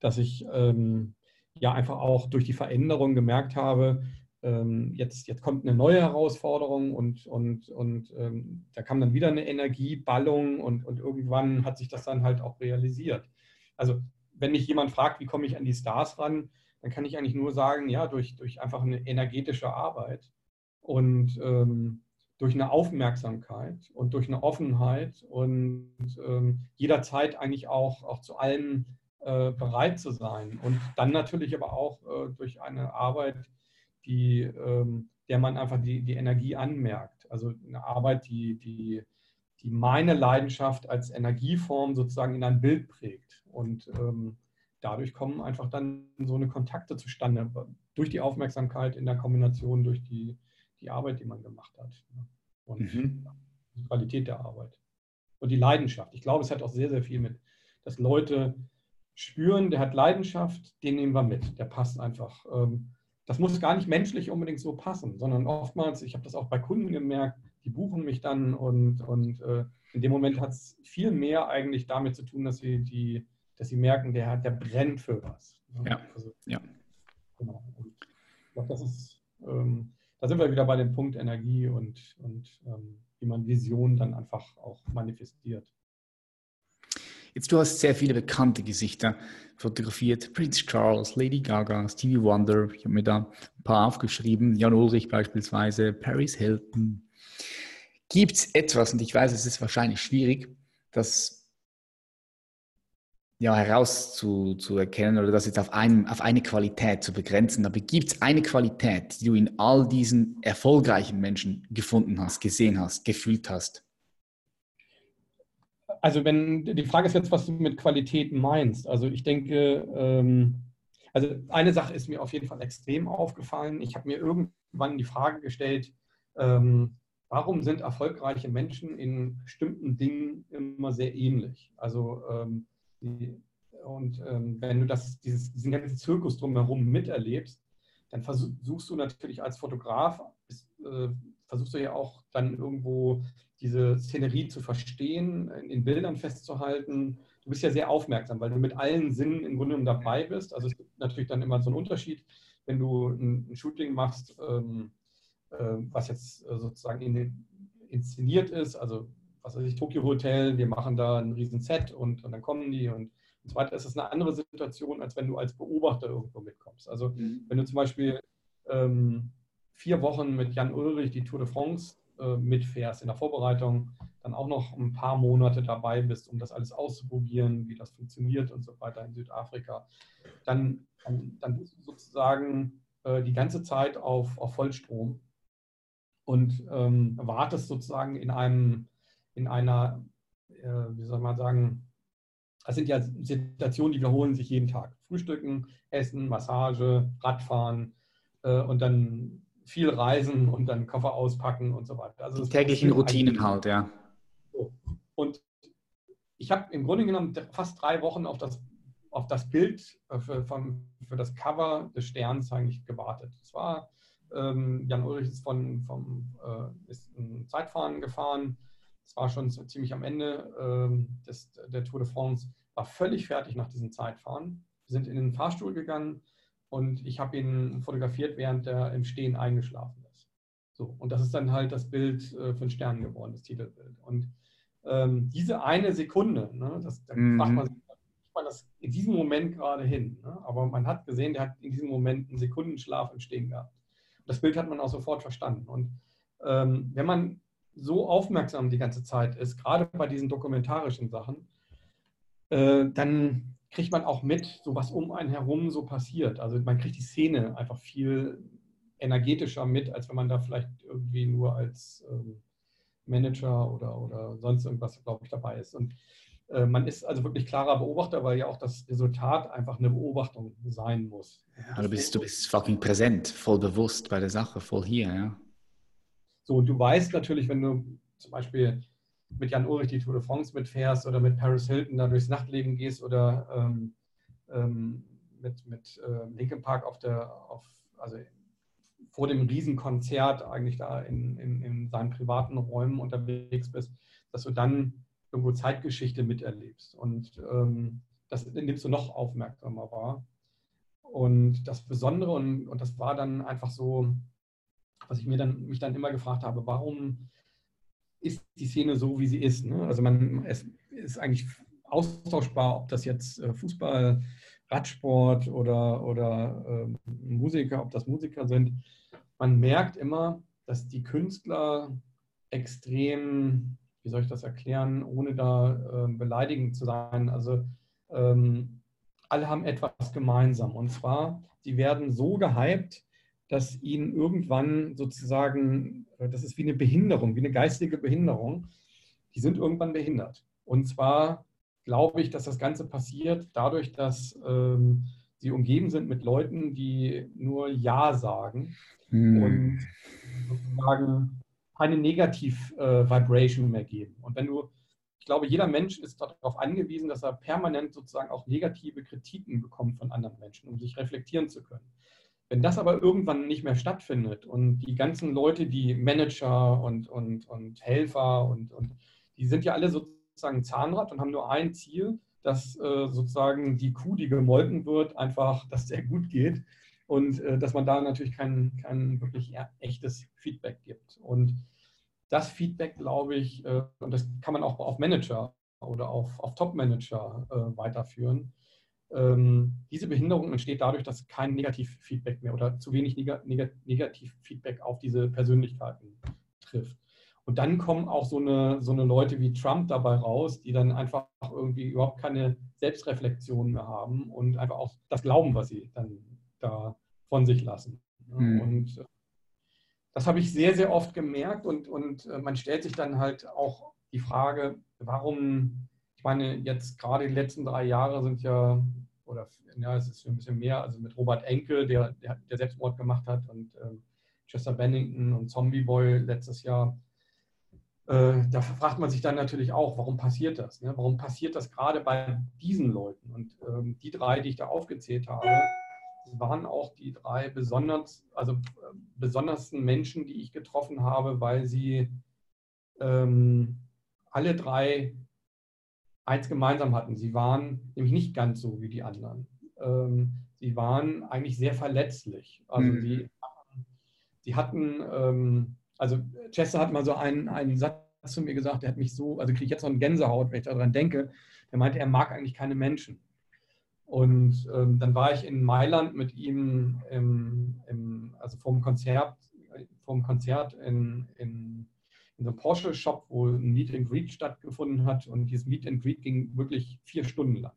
dass ich ähm, ja einfach auch durch die Veränderung gemerkt habe, ähm, jetzt, jetzt kommt eine neue Herausforderung und, und, und ähm, da kam dann wieder eine Energieballung und, und irgendwann hat sich das dann halt auch realisiert. Also wenn mich jemand fragt, wie komme ich an die Stars ran, dann kann ich eigentlich nur sagen, ja, durch, durch einfach eine energetische Arbeit und ähm, durch eine Aufmerksamkeit und durch eine Offenheit und ähm, jederzeit eigentlich auch, auch zu allem äh, bereit zu sein. Und dann natürlich aber auch äh, durch eine Arbeit, die, ähm, der man einfach die, die Energie anmerkt. Also eine Arbeit, die, die, die meine Leidenschaft als Energieform sozusagen in ein Bild prägt. Und ähm, dadurch kommen einfach dann so eine Kontakte zustande, durch die Aufmerksamkeit in der Kombination, durch die, die Arbeit, die man gemacht hat. Und mhm. die Qualität der Arbeit. Und die Leidenschaft. Ich glaube, es hat auch sehr, sehr viel mit, dass Leute spüren, der hat Leidenschaft, den nehmen wir mit. Der passt einfach. Ähm, das muss gar nicht menschlich unbedingt so passen, sondern oftmals, ich habe das auch bei Kunden gemerkt, die buchen mich dann und, und äh, in dem Moment hat es viel mehr eigentlich damit zu tun, dass sie, die, dass sie merken, der, der brennt für was. Ja, also, ja. Genau. Und ich glaube, das ist, ähm, da sind wir wieder bei dem Punkt Energie und, und ähm, wie man Vision dann einfach auch manifestiert. Jetzt, du hast sehr viele bekannte Gesichter fotografiert. Prince Charles, Lady Gaga, Stevie Wonder. Ich habe mir da ein paar aufgeschrieben. Jan Ulrich beispielsweise, Paris Hilton. Gibt es etwas, und ich weiß, es ist wahrscheinlich schwierig, das ja, herauszuerkennen oder das jetzt auf, einem, auf eine Qualität zu begrenzen. Aber gibt es eine Qualität, die du in all diesen erfolgreichen Menschen gefunden hast, gesehen hast, gefühlt hast? Also wenn die Frage ist jetzt, was du mit Qualität meinst. Also ich denke, ähm, also eine Sache ist mir auf jeden Fall extrem aufgefallen. Ich habe mir irgendwann die Frage gestellt, ähm, warum sind erfolgreiche Menschen in bestimmten Dingen immer sehr ähnlich? Also ähm, und ähm, wenn du das, dieses, diesen ganzen Zirkus drumherum miterlebst, dann versuchst du natürlich als Fotograf, äh, versuchst du ja auch dann irgendwo diese Szenerie zu verstehen, in Bildern festzuhalten. Du bist ja sehr aufmerksam, weil du mit allen Sinnen im Grunde dabei bist. Also es gibt natürlich dann immer so einen Unterschied, wenn du ein, ein Shooting machst, ähm, äh, was jetzt äh, sozusagen in, inszeniert ist, also was weiß ich, Tokyo Hotel, wir machen da ein riesen Set und, und dann kommen die und, und so weiter. Es ist eine andere Situation, als wenn du als Beobachter irgendwo mitkommst. Also mhm. wenn du zum Beispiel ähm, vier Wochen mit Jan Ulrich die Tour de France äh, mitfährst in der Vorbereitung, dann auch noch ein paar Monate dabei bist, um das alles auszuprobieren, wie das funktioniert und so weiter in Südafrika, dann, dann, dann bist du sozusagen äh, die ganze Zeit auf, auf Vollstrom und ähm, wartest sozusagen in einem in einer, äh, wie soll man sagen, das sind ja Situationen, die wiederholen sich jeden Tag. Frühstücken, Essen, Massage, Radfahren äh, und dann viel reisen und dann Koffer auspacken und so weiter. Also die täglichen Routinen halt, ja. So. Und ich habe im Grunde genommen fast drei Wochen auf das, auf das Bild äh, für, vom, für das Cover des Sterns eigentlich gewartet. Es war ähm, Jan Ulrich ist von vom äh, ist ein Zeitfahren gefahren es war schon so ziemlich am Ende ähm, des, der Tour de France, war völlig fertig nach diesem Zeitfahren. Wir sind in den Fahrstuhl gegangen und ich habe ihn fotografiert, während er im Stehen eingeschlafen ist. So, und das ist dann halt das Bild äh, für den Stern geworden, das Titelbild. Und ähm, diese eine Sekunde, ne, das, da mhm. fragt man sich, man das in diesem Moment gerade hin. Ne? Aber man hat gesehen, der hat in diesem Moment einen Sekundenschlaf im Stehen gehabt. Und das Bild hat man auch sofort verstanden. Und ähm, wenn man so aufmerksam die ganze Zeit ist, gerade bei diesen dokumentarischen Sachen, äh, dann kriegt man auch mit, so was um einen herum so passiert. Also man kriegt die Szene einfach viel energetischer mit, als wenn man da vielleicht irgendwie nur als ähm, Manager oder, oder sonst irgendwas, glaube ich, dabei ist. Und äh, man ist also wirklich klarer Beobachter, weil ja auch das Resultat einfach eine Beobachtung sein muss. Ja, du, bist, du bist fucking präsent, voll bewusst bei der Sache, voll hier, ja. So, und du weißt natürlich, wenn du zum Beispiel mit Jan Ulrich die Tour de France mitfährst oder mit Paris Hilton da durchs Nachtleben gehst oder ähm, ähm, mit, mit äh, Linkin Park auf der, auf, also vor dem Riesenkonzert eigentlich da in, in, in seinen privaten Räumen unterwegs bist, dass du dann irgendwo Zeitgeschichte miterlebst. Und ähm, das nimmst du noch aufmerksamer wahr. Und das Besondere, und, und das war dann einfach so, was ich mir dann, mich dann immer gefragt habe, warum ist die Szene so, wie sie ist? Ne? Also man, es ist eigentlich austauschbar, ob das jetzt äh, Fußball, Radsport oder, oder äh, Musiker, ob das Musiker sind, man merkt immer, dass die Künstler extrem, wie soll ich das erklären, ohne da äh, beleidigend zu sein, also ähm, alle haben etwas gemeinsam. Und zwar, sie werden so gehypt, dass ihnen irgendwann sozusagen, äh, das ist wie eine Behinderung, wie eine geistige Behinderung, die sind irgendwann behindert. Und zwar glaube ich, dass das Ganze passiert dadurch, dass ähm, sie umgeben sind mit Leuten, die nur Ja sagen hm. und sozusagen keine Negativ-Vibration äh, mehr geben. Und wenn du, ich glaube, jeder Mensch ist darauf angewiesen, dass er permanent sozusagen auch negative Kritiken bekommt von anderen Menschen, um sich reflektieren zu können. Wenn das aber irgendwann nicht mehr stattfindet und die ganzen Leute, die Manager und, und, und Helfer und, und die sind ja alle sozusagen Zahnrad und haben nur ein Ziel, dass äh, sozusagen die Kuh, die gemolken wird, einfach, dass der gut geht und äh, dass man da natürlich kein, kein wirklich echtes Feedback gibt. Und das Feedback, glaube ich, äh, und das kann man auch auf Manager oder auf, auf Top-Manager äh, weiterführen, ähm, diese Behinderung entsteht dadurch, dass kein Negativ-Feedback mehr oder zu wenig Neg Neg Negativ-Feedback auf diese Persönlichkeiten trifft. Und dann kommen auch so eine, so eine Leute wie Trump dabei raus, die dann einfach irgendwie überhaupt keine Selbstreflexion mehr haben und einfach auch das glauben, was sie dann da von sich lassen. Mhm. Und äh, das habe ich sehr, sehr oft gemerkt und, und äh, man stellt sich dann halt auch die Frage, warum, ich meine, jetzt gerade die letzten drei Jahre sind ja, oder ja, es ist ein bisschen mehr, also mit Robert Enke, der, der, der Selbstmord gemacht hat und ähm, Chester Bennington und Zombie Boy letztes Jahr, äh, da fragt man sich dann natürlich auch, warum passiert das? Ne? Warum passiert das gerade bei diesen Leuten? Und ähm, die drei, die ich da aufgezählt habe, waren auch die drei besonders, also äh, besondersten Menschen, die ich getroffen habe, weil sie ähm, alle drei eins gemeinsam hatten. Sie waren nämlich nicht ganz so wie die anderen. Ähm, sie waren eigentlich sehr verletzlich. Also mhm. sie, sie hatten ähm, also Chester hat mal so einen, einen Satz zu mir gesagt, der hat mich so, also kriege ich jetzt noch eine Gänsehaut, wenn ich daran denke. Der meinte, er mag eigentlich keine Menschen. Und ähm, dann war ich in Mailand mit ihm, im, im, also vom Konzert, vom Konzert in, in, in einem Porsche-Shop, wo ein Meet and Greet stattgefunden hat. Und dieses Meet and Greet ging wirklich vier Stunden lang.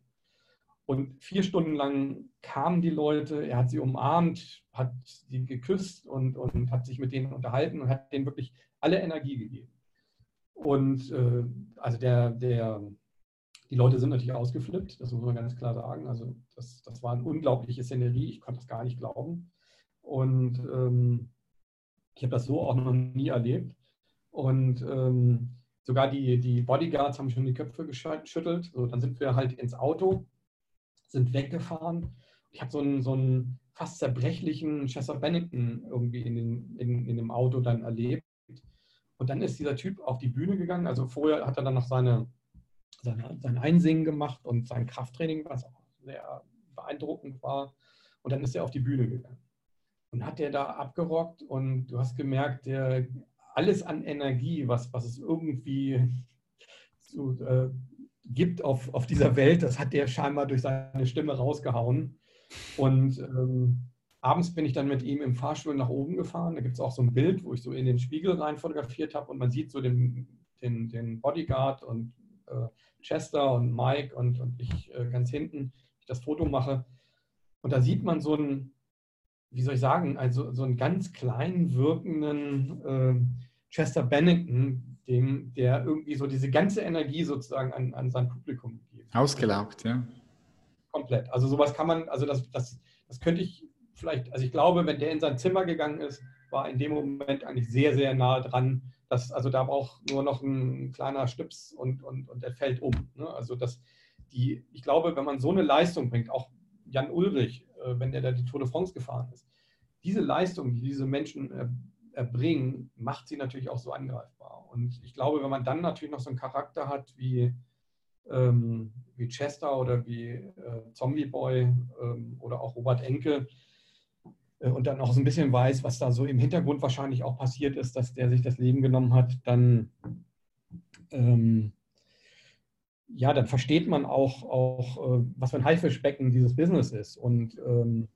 Und vier Stunden lang kamen die Leute, er hat sie umarmt, hat sie geküsst und, und hat sich mit denen unterhalten und hat denen wirklich alle Energie gegeben. Und äh, also der, der, die Leute sind natürlich ausgeflippt, das muss man ganz klar sagen. Also das, das war eine unglaubliche Szenerie, ich konnte das gar nicht glauben. Und ähm, ich habe das so auch noch nie erlebt. Und ähm, sogar die, die Bodyguards haben schon die Köpfe geschüttelt. So, dann sind wir halt ins Auto sind weggefahren. Ich habe so einen, so einen fast zerbrechlichen Chester Bennington irgendwie in, den, in, in dem Auto dann erlebt. Und dann ist dieser Typ auf die Bühne gegangen. Also vorher hat er dann noch seine, seine, sein Einsingen gemacht und sein Krafttraining, was auch sehr beeindruckend war. Und dann ist er auf die Bühne gegangen. Und hat er da abgerockt und du hast gemerkt, der, alles an Energie, was, was es irgendwie so, äh, gibt auf, auf dieser Welt, das hat der scheinbar durch seine Stimme rausgehauen. Und ähm, abends bin ich dann mit ihm im Fahrstuhl nach oben gefahren. Da gibt es auch so ein Bild, wo ich so in den Spiegel rein fotografiert habe und man sieht so den, den, den Bodyguard und äh, Chester und Mike und, und ich äh, ganz hinten, ich das Foto mache. Und da sieht man so einen, wie soll ich sagen, also so einen ganz kleinen wirkenden äh, Chester Bennington, dem, der irgendwie so diese ganze Energie sozusagen an, an sein Publikum gibt. Ausgelaugt, ja. Komplett. Also sowas kann man, also das, das, das könnte ich vielleicht, also ich glaube, wenn der in sein Zimmer gegangen ist, war in dem Moment eigentlich sehr, sehr nah dran. Dass, also da braucht nur noch ein kleiner Stips und, und, und er fällt um. Ne? Also das, die, ich glaube, wenn man so eine Leistung bringt, auch Jan Ulrich, wenn der da die Tour de France gefahren ist, diese Leistung, die diese Menschen äh, erbringen, macht sie natürlich auch so angreifbar. Und ich glaube, wenn man dann natürlich noch so einen Charakter hat wie, ähm, wie Chester oder wie äh, Zombie Boy ähm, oder auch Robert Enke äh, und dann auch so ein bisschen weiß, was da so im Hintergrund wahrscheinlich auch passiert ist, dass der sich das Leben genommen hat, dann ähm, ja, dann versteht man auch, auch äh, was für ein Haifischbecken dieses Business ist und ähm,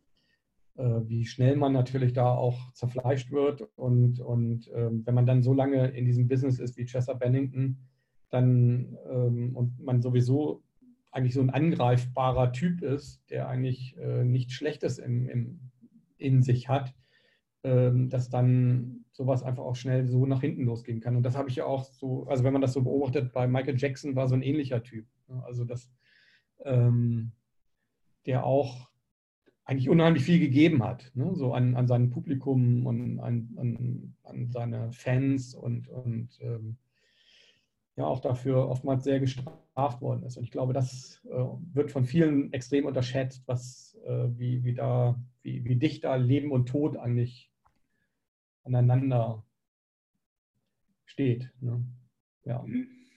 äh, wie schnell man natürlich da auch zerfleischt wird. Und, und ähm, wenn man dann so lange in diesem Business ist wie Chester Bennington, dann ähm, und man sowieso eigentlich so ein angreifbarer Typ ist, der eigentlich äh, nichts Schlechtes im, im, in sich hat, dass dann sowas einfach auch schnell so nach hinten losgehen kann. Und das habe ich ja auch so, also wenn man das so beobachtet, bei Michael Jackson war so ein ähnlicher Typ. Also das, ähm, der auch eigentlich unheimlich viel gegeben hat, ne? so an, an sein Publikum und an, an, an seine Fans und, und ähm, ja auch dafür oftmals sehr gestraft worden ist. Und ich glaube, das äh, wird von vielen extrem unterschätzt, was, äh, wie, wie, da, wie, wie dicht da Leben und Tod eigentlich aneinander steht. Ne? Ja,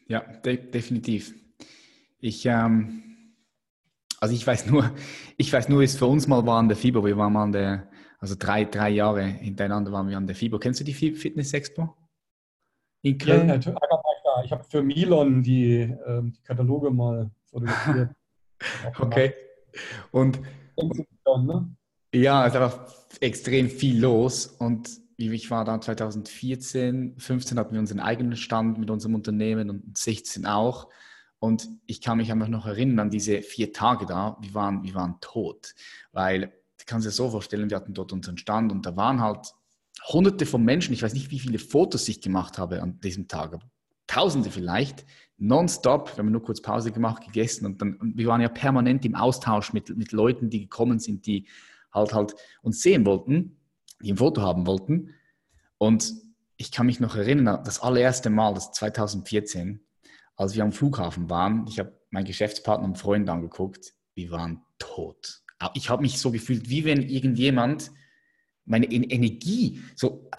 ja de definitiv. Ich, ähm, also ich weiß nur, ich weiß nur, wie es für uns mal war an der FIBO. Wir waren mal an der, also drei, drei Jahre hintereinander waren wir an der FIBO. Kennst du die Fitness Expo? In Köln? Ja, ich habe für Milon die, äh, die Kataloge mal fotografiert. okay. Und, und ne? ja, es war extrem viel los und ich war da 2014, 15 hatten wir unseren eigenen Stand mit unserem Unternehmen und 16 auch. Und ich kann mich einfach noch erinnern an diese vier Tage da, wir waren, wir waren tot. Weil, du kannst dir so vorstellen, wir hatten dort unseren Stand und da waren halt hunderte von Menschen, ich weiß nicht, wie viele Fotos ich gemacht habe an diesem Tag, aber tausende vielleicht, nonstop, wir haben nur kurz Pause gemacht, gegessen und dann, und wir waren ja permanent im Austausch mit, mit Leuten, die gekommen sind, die halt halt uns sehen wollten, die ein Foto haben wollten. Und ich kann mich noch erinnern, das allererste Mal, das 2014, als wir am Flughafen waren, ich habe meinen Geschäftspartner und Freund angeguckt, wir waren tot. Ich habe mich so gefühlt, wie wenn irgendjemand meine Energie so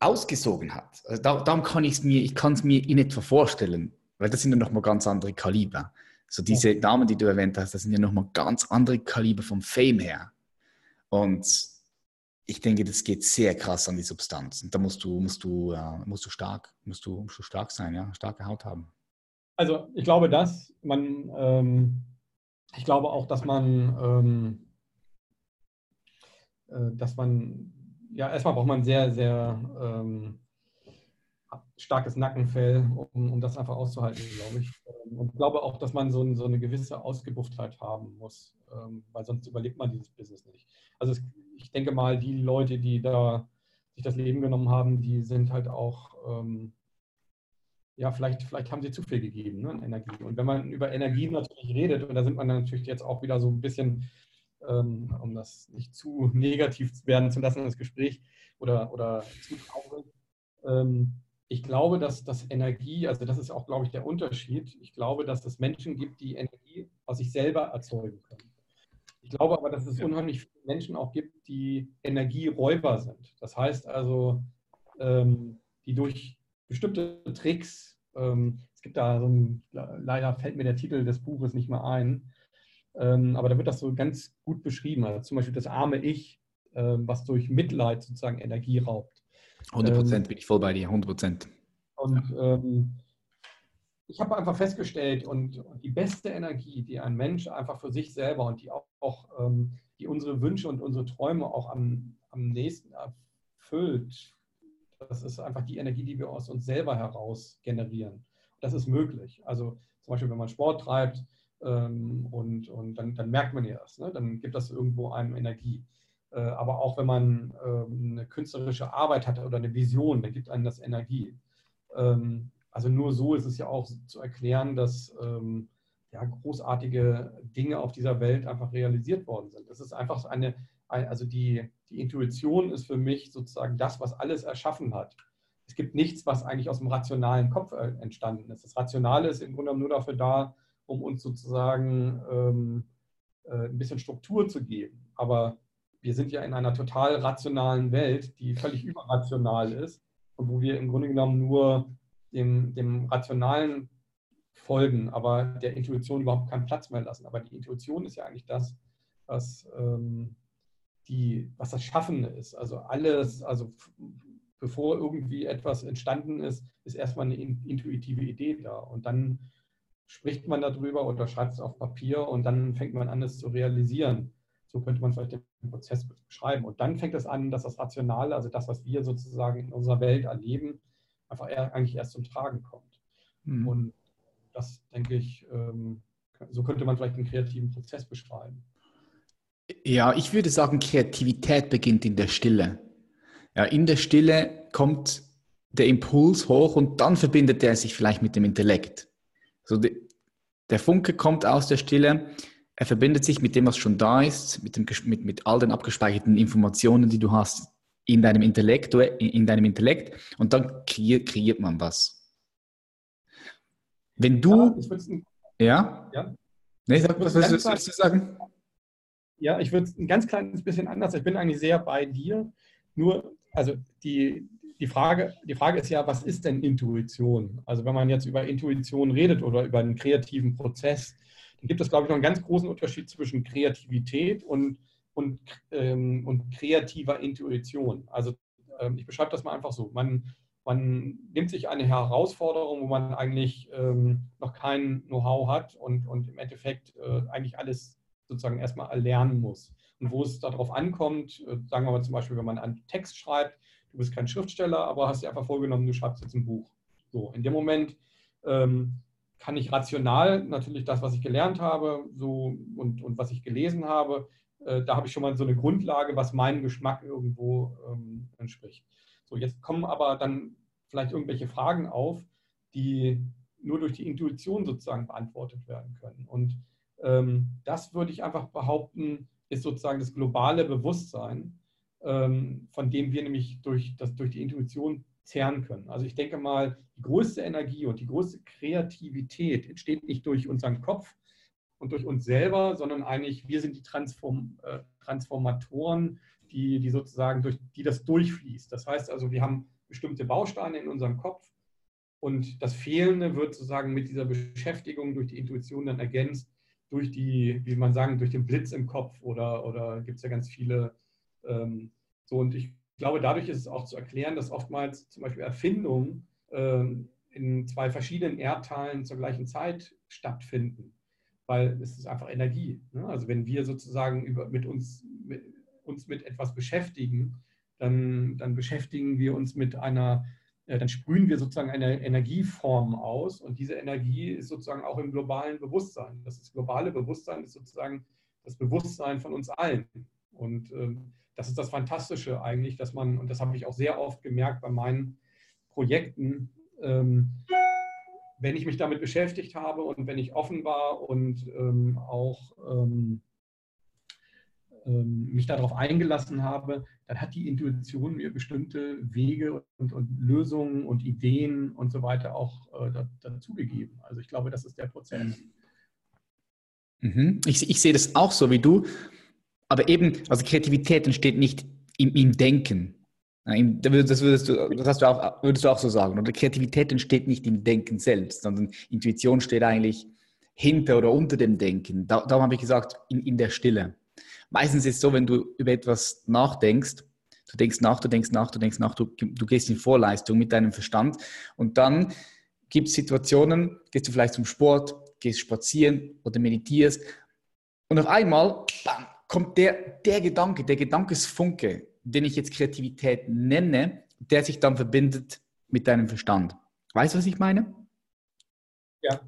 ausgesogen hat. Also da, darum kann ich es mir, ich kann es mir in etwa vorstellen, weil das sind ja nochmal ganz andere Kaliber. So diese. Damen, die du erwähnt hast, das sind ja nochmal ganz andere Kaliber vom Fame her. Und ich denke, das geht sehr krass an die Substanz. Und da musst du, musst du, uh, musst du stark, musst du, musst du stark sein, ja, starke Haut haben. Also ich glaube, dass man, ähm, ich glaube auch, dass man, ähm, äh, dass man, ja, erstmal braucht man sehr, sehr ähm, starkes Nackenfell, um, um das einfach auszuhalten, glaube ich. Ähm, und ich glaube auch, dass man so, so eine gewisse Ausgebufftheit haben muss, ähm, weil sonst überlebt man dieses Business nicht. Also es, ich denke mal, die Leute, die da sich das Leben genommen haben, die sind halt auch, ähm, ja, vielleicht, vielleicht haben sie zu viel gegeben ne, an Energie. Und wenn man über Energie natürlich redet, und da sind man natürlich jetzt auch wieder so ein bisschen, ähm, um das nicht zu negativ werden zu lassen, das Gespräch oder, oder zu traurig, ähm, ich glaube, dass das Energie, also das ist auch, glaube ich, der Unterschied. Ich glaube, dass es Menschen gibt, die Energie aus sich selber erzeugen können. Ich glaube aber, dass es unheimlich viele Menschen auch gibt, die Energieräuber sind. Das heißt also, ähm, die durch bestimmte Tricks, ähm, es gibt da so ein, leider fällt mir der Titel des Buches nicht mehr ein, ähm, aber da wird das so ganz gut beschrieben. Also zum Beispiel das arme Ich, ähm, was durch Mitleid sozusagen Energie raubt. 100 Prozent ähm, bin ich voll bei dir, 100 Prozent. Und ähm, ich habe einfach festgestellt, und, und, die beste Energie, die ein Mensch einfach für sich selber und die auch, auch ähm, die unsere Wünsche und unsere Träume auch am, am nächsten erfüllt, das ist einfach die Energie, die wir aus uns selber heraus generieren. Das ist möglich. Also zum Beispiel, wenn man Sport treibt ähm, und, und dann, dann merkt man ja das, ne? dann gibt das irgendwo einem Energie. Äh, aber auch wenn man ähm, eine künstlerische Arbeit hat oder eine Vision, dann gibt einem das Energie. Ähm, also nur so ist es ja auch zu erklären, dass ähm, ja, großartige Dinge auf dieser Welt einfach realisiert worden sind. Es ist einfach eine, also die, die Intuition ist für mich sozusagen das, was alles erschaffen hat. Es gibt nichts, was eigentlich aus dem rationalen Kopf äh, entstanden ist. Das Rationale ist im Grunde nur dafür da, um uns sozusagen ähm, äh, ein bisschen Struktur zu geben. Aber wir sind ja in einer total rationalen Welt, die völlig überrational ist und wo wir im Grunde genommen nur dem, dem Rationalen folgen, aber der Intuition überhaupt keinen Platz mehr lassen. Aber die Intuition ist ja eigentlich das, was, ähm, die, was das Schaffende ist. Also alles, also bevor irgendwie etwas entstanden ist, ist erstmal eine intuitive Idee da. Und dann spricht man darüber oder schreibt es auf Papier und dann fängt man an, es zu realisieren. So könnte man vielleicht den Prozess beschreiben. Und dann fängt es an, dass das Rationale, also das, was wir sozusagen in unserer Welt erleben, einfach eigentlich erst zum Tragen kommt. Mhm. Und das, denke ich, ähm, so könnte man vielleicht einen kreativen Prozess beschreiben. Ja, ich würde sagen, Kreativität beginnt in der Stille. Ja, in der Stille kommt der Impuls hoch und dann verbindet er sich vielleicht mit dem Intellekt. So die, der Funke kommt aus der Stille, er verbindet sich mit dem, was schon da ist, mit, dem, mit, mit all den abgespeicherten Informationen, die du hast in deinem Intellekt, in deinem Intellekt und dann kreiert man was. Wenn du. Ja? ja? Nee, was willst du sagen? Ja, ich würde es ein ganz kleines bisschen anders. Ich bin eigentlich sehr bei dir. Nur, also die, die, Frage, die Frage ist ja, was ist denn Intuition? Also wenn man jetzt über Intuition redet oder über einen kreativen Prozess, dann gibt es, glaube ich, noch einen ganz großen Unterschied zwischen Kreativität und, und, ähm, und kreativer Intuition. Also ähm, ich beschreibe das mal einfach so. Man, man nimmt sich eine Herausforderung, wo man eigentlich ähm, noch kein Know-how hat und, und im Endeffekt äh, eigentlich alles sozusagen erstmal erlernen muss. Und wo es darauf ankommt, äh, sagen wir mal zum Beispiel, wenn man einen Text schreibt, du bist kein Schriftsteller, aber hast dir einfach vorgenommen, du schreibst jetzt ein Buch. So, in dem Moment ähm, kann ich rational natürlich das, was ich gelernt habe so, und, und was ich gelesen habe, äh, da habe ich schon mal so eine Grundlage, was meinem Geschmack irgendwo ähm, entspricht. So, jetzt kommen aber dann vielleicht irgendwelche Fragen auf, die nur durch die Intuition sozusagen beantwortet werden können. Und ähm, das würde ich einfach behaupten, ist sozusagen das globale Bewusstsein, ähm, von dem wir nämlich durch, das, durch die Intuition zehren können. Also ich denke mal, die größte Energie und die größte Kreativität entsteht nicht durch unseren Kopf und durch uns selber, sondern eigentlich wir sind die Transform, äh, Transformatoren, die, die sozusagen durch die das durchfließt. Das heißt also, wir haben bestimmte Bausteine in unserem Kopf und das Fehlende wird sozusagen mit dieser Beschäftigung durch die Intuition dann ergänzt durch die, wie man sagen, durch den Blitz im Kopf oder, oder gibt es ja ganz viele ähm, so und ich glaube, dadurch ist es auch zu erklären, dass oftmals zum Beispiel Erfindungen ähm, in zwei verschiedenen Erdteilen zur gleichen Zeit stattfinden, weil es ist einfach Energie. Ne? Also wenn wir sozusagen über, mit uns, uns mit etwas beschäftigen, dann, dann beschäftigen wir uns mit einer äh, dann sprühen wir sozusagen eine Energieform aus und diese Energie ist sozusagen auch im globalen Bewusstsein. Das ist globale Bewusstsein ist sozusagen das Bewusstsein von uns allen. Und ähm, das ist das Fantastische eigentlich, dass man, und das habe ich auch sehr oft gemerkt bei meinen Projekten, ähm, wenn ich mich damit beschäftigt habe und wenn ich offen war und ähm, auch mich darauf eingelassen habe, dann hat die Intuition mir bestimmte Wege und, und Lösungen und Ideen und so weiter auch äh, dazugegeben. Also ich glaube, das ist der Prozess. Mhm. Ich, ich, sehe das auch so wie du, aber eben, also Kreativität entsteht nicht im, im Denken. Das, würdest du, das du auch, würdest du auch so sagen. Oder Kreativität entsteht nicht im Denken selbst, sondern Intuition steht eigentlich hinter oder unter dem Denken. darum habe ich gesagt, in, in der Stille meistens ist es so, wenn du über etwas nachdenkst, du denkst nach, du denkst nach, du denkst nach, du, du gehst in Vorleistung mit deinem Verstand und dann gibt es Situationen, gehst du vielleicht zum Sport, gehst spazieren oder meditierst und auf einmal bam, kommt der, der Gedanke, der Gedankesfunke, den ich jetzt Kreativität nenne, der sich dann verbindet mit deinem Verstand. Weißt du, was ich meine? Ja,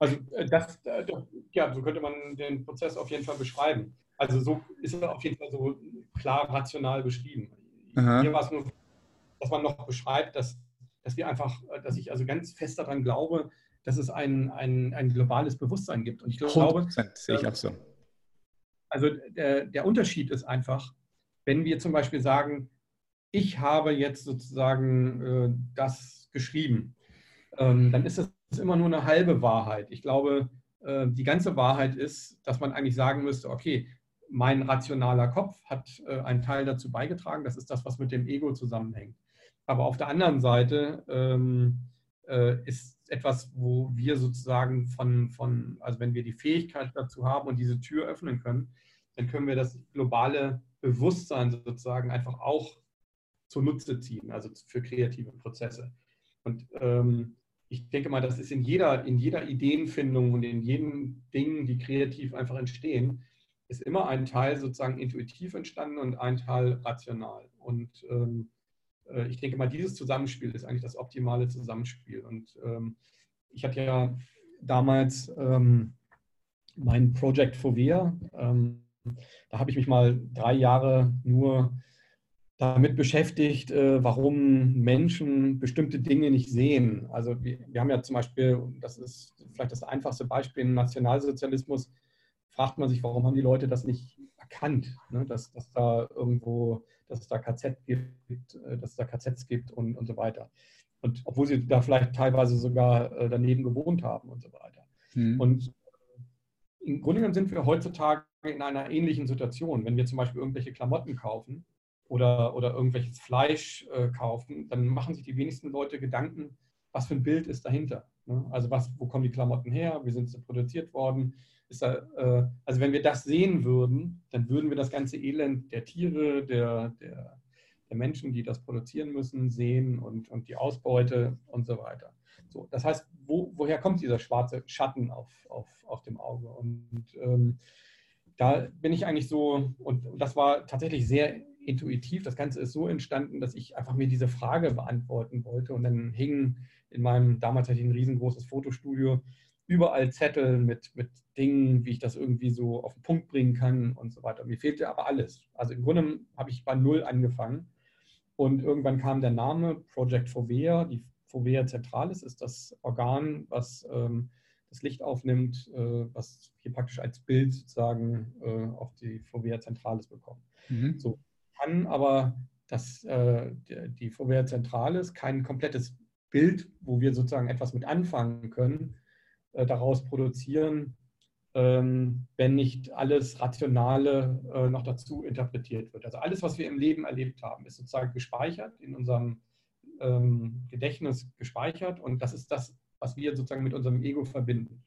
also äh, das, äh, ja, so könnte man den Prozess auf jeden Fall beschreiben. Also so ist es auf jeden Fall so klar rational beschrieben. Aha. Hier war es nur, dass man noch beschreibt, dass, dass wir einfach, dass ich also ganz fest daran glaube, dass es ein, ein, ein globales Bewusstsein gibt. Und ich glaube, sehe ich auch so. Also der, der Unterschied ist einfach, wenn wir zum Beispiel sagen, ich habe jetzt sozusagen äh, das geschrieben, ähm, dann ist das immer nur eine halbe Wahrheit. Ich glaube, äh, die ganze Wahrheit ist, dass man eigentlich sagen müsste, okay, mein rationaler Kopf hat äh, einen Teil dazu beigetragen. Das ist das, was mit dem Ego zusammenhängt. Aber auf der anderen Seite ähm, äh, ist etwas, wo wir sozusagen von, von, also wenn wir die Fähigkeit dazu haben und diese Tür öffnen können, dann können wir das globale Bewusstsein sozusagen einfach auch zunutze ziehen, also für kreative Prozesse. Und ähm, ich denke mal, das ist in jeder, in jeder Ideenfindung und in jedem Dingen, die kreativ einfach entstehen, ist immer ein Teil sozusagen intuitiv entstanden und ein Teil rational. Und ähm, äh, ich denke mal, dieses Zusammenspiel ist eigentlich das optimale Zusammenspiel. Und ähm, ich hatte ja damals ähm, mein Project Fovea. Ähm, da habe ich mich mal drei Jahre nur damit beschäftigt, äh, warum Menschen bestimmte Dinge nicht sehen. Also wir, wir, haben ja zum Beispiel, das ist vielleicht das einfachste Beispiel im Nationalsozialismus, fragt man sich, warum haben die Leute das nicht erkannt, ne? dass, dass da irgendwo, dass es da KZ gibt, äh, dass es da KZs gibt und, und so weiter. Und obwohl sie da vielleicht teilweise sogar äh, daneben gewohnt haben und so weiter. Mhm. Und im Grunde genommen sind wir heutzutage in einer ähnlichen Situation. Wenn wir zum Beispiel irgendwelche Klamotten kaufen oder, oder irgendwelches Fleisch äh, kaufen, dann machen sich die wenigsten Leute Gedanken, was für ein Bild ist dahinter. Ne? Also was, wo kommen die Klamotten her, wie sind sie produziert worden. Da, äh, also wenn wir das sehen würden, dann würden wir das ganze Elend der Tiere, der, der, der Menschen, die das produzieren müssen, sehen und, und die Ausbeute und so weiter. So, das heißt, wo, woher kommt dieser schwarze Schatten auf, auf, auf dem Auge? Und ähm, da bin ich eigentlich so, und, und das war tatsächlich sehr intuitiv. Das Ganze ist so entstanden, dass ich einfach mir diese Frage beantworten wollte. Und dann hingen in meinem, damals hatte ich ein riesengroßes Fotostudio, überall Zettel mit, mit Dingen, wie ich das irgendwie so auf den Punkt bringen kann und so weiter. Mir fehlte aber alles. Also im Grunde habe ich bei Null angefangen. Und irgendwann kam der Name Project Fovea. Die Fovea Zentralis ist das Organ, was ähm, das Licht aufnimmt, äh, was hier praktisch als Bild sozusagen äh, auf die Fovea Zentralis bekommt. Mhm. So kann aber das, äh, die Fovea Zentralis kein komplettes Bild, wo wir sozusagen etwas mit anfangen können, äh, daraus produzieren, ähm, wenn nicht alles Rationale äh, noch dazu interpretiert wird. Also alles, was wir im Leben erlebt haben, ist sozusagen gespeichert, in unserem ähm, Gedächtnis gespeichert und das ist das, was wir sozusagen mit unserem Ego verbinden.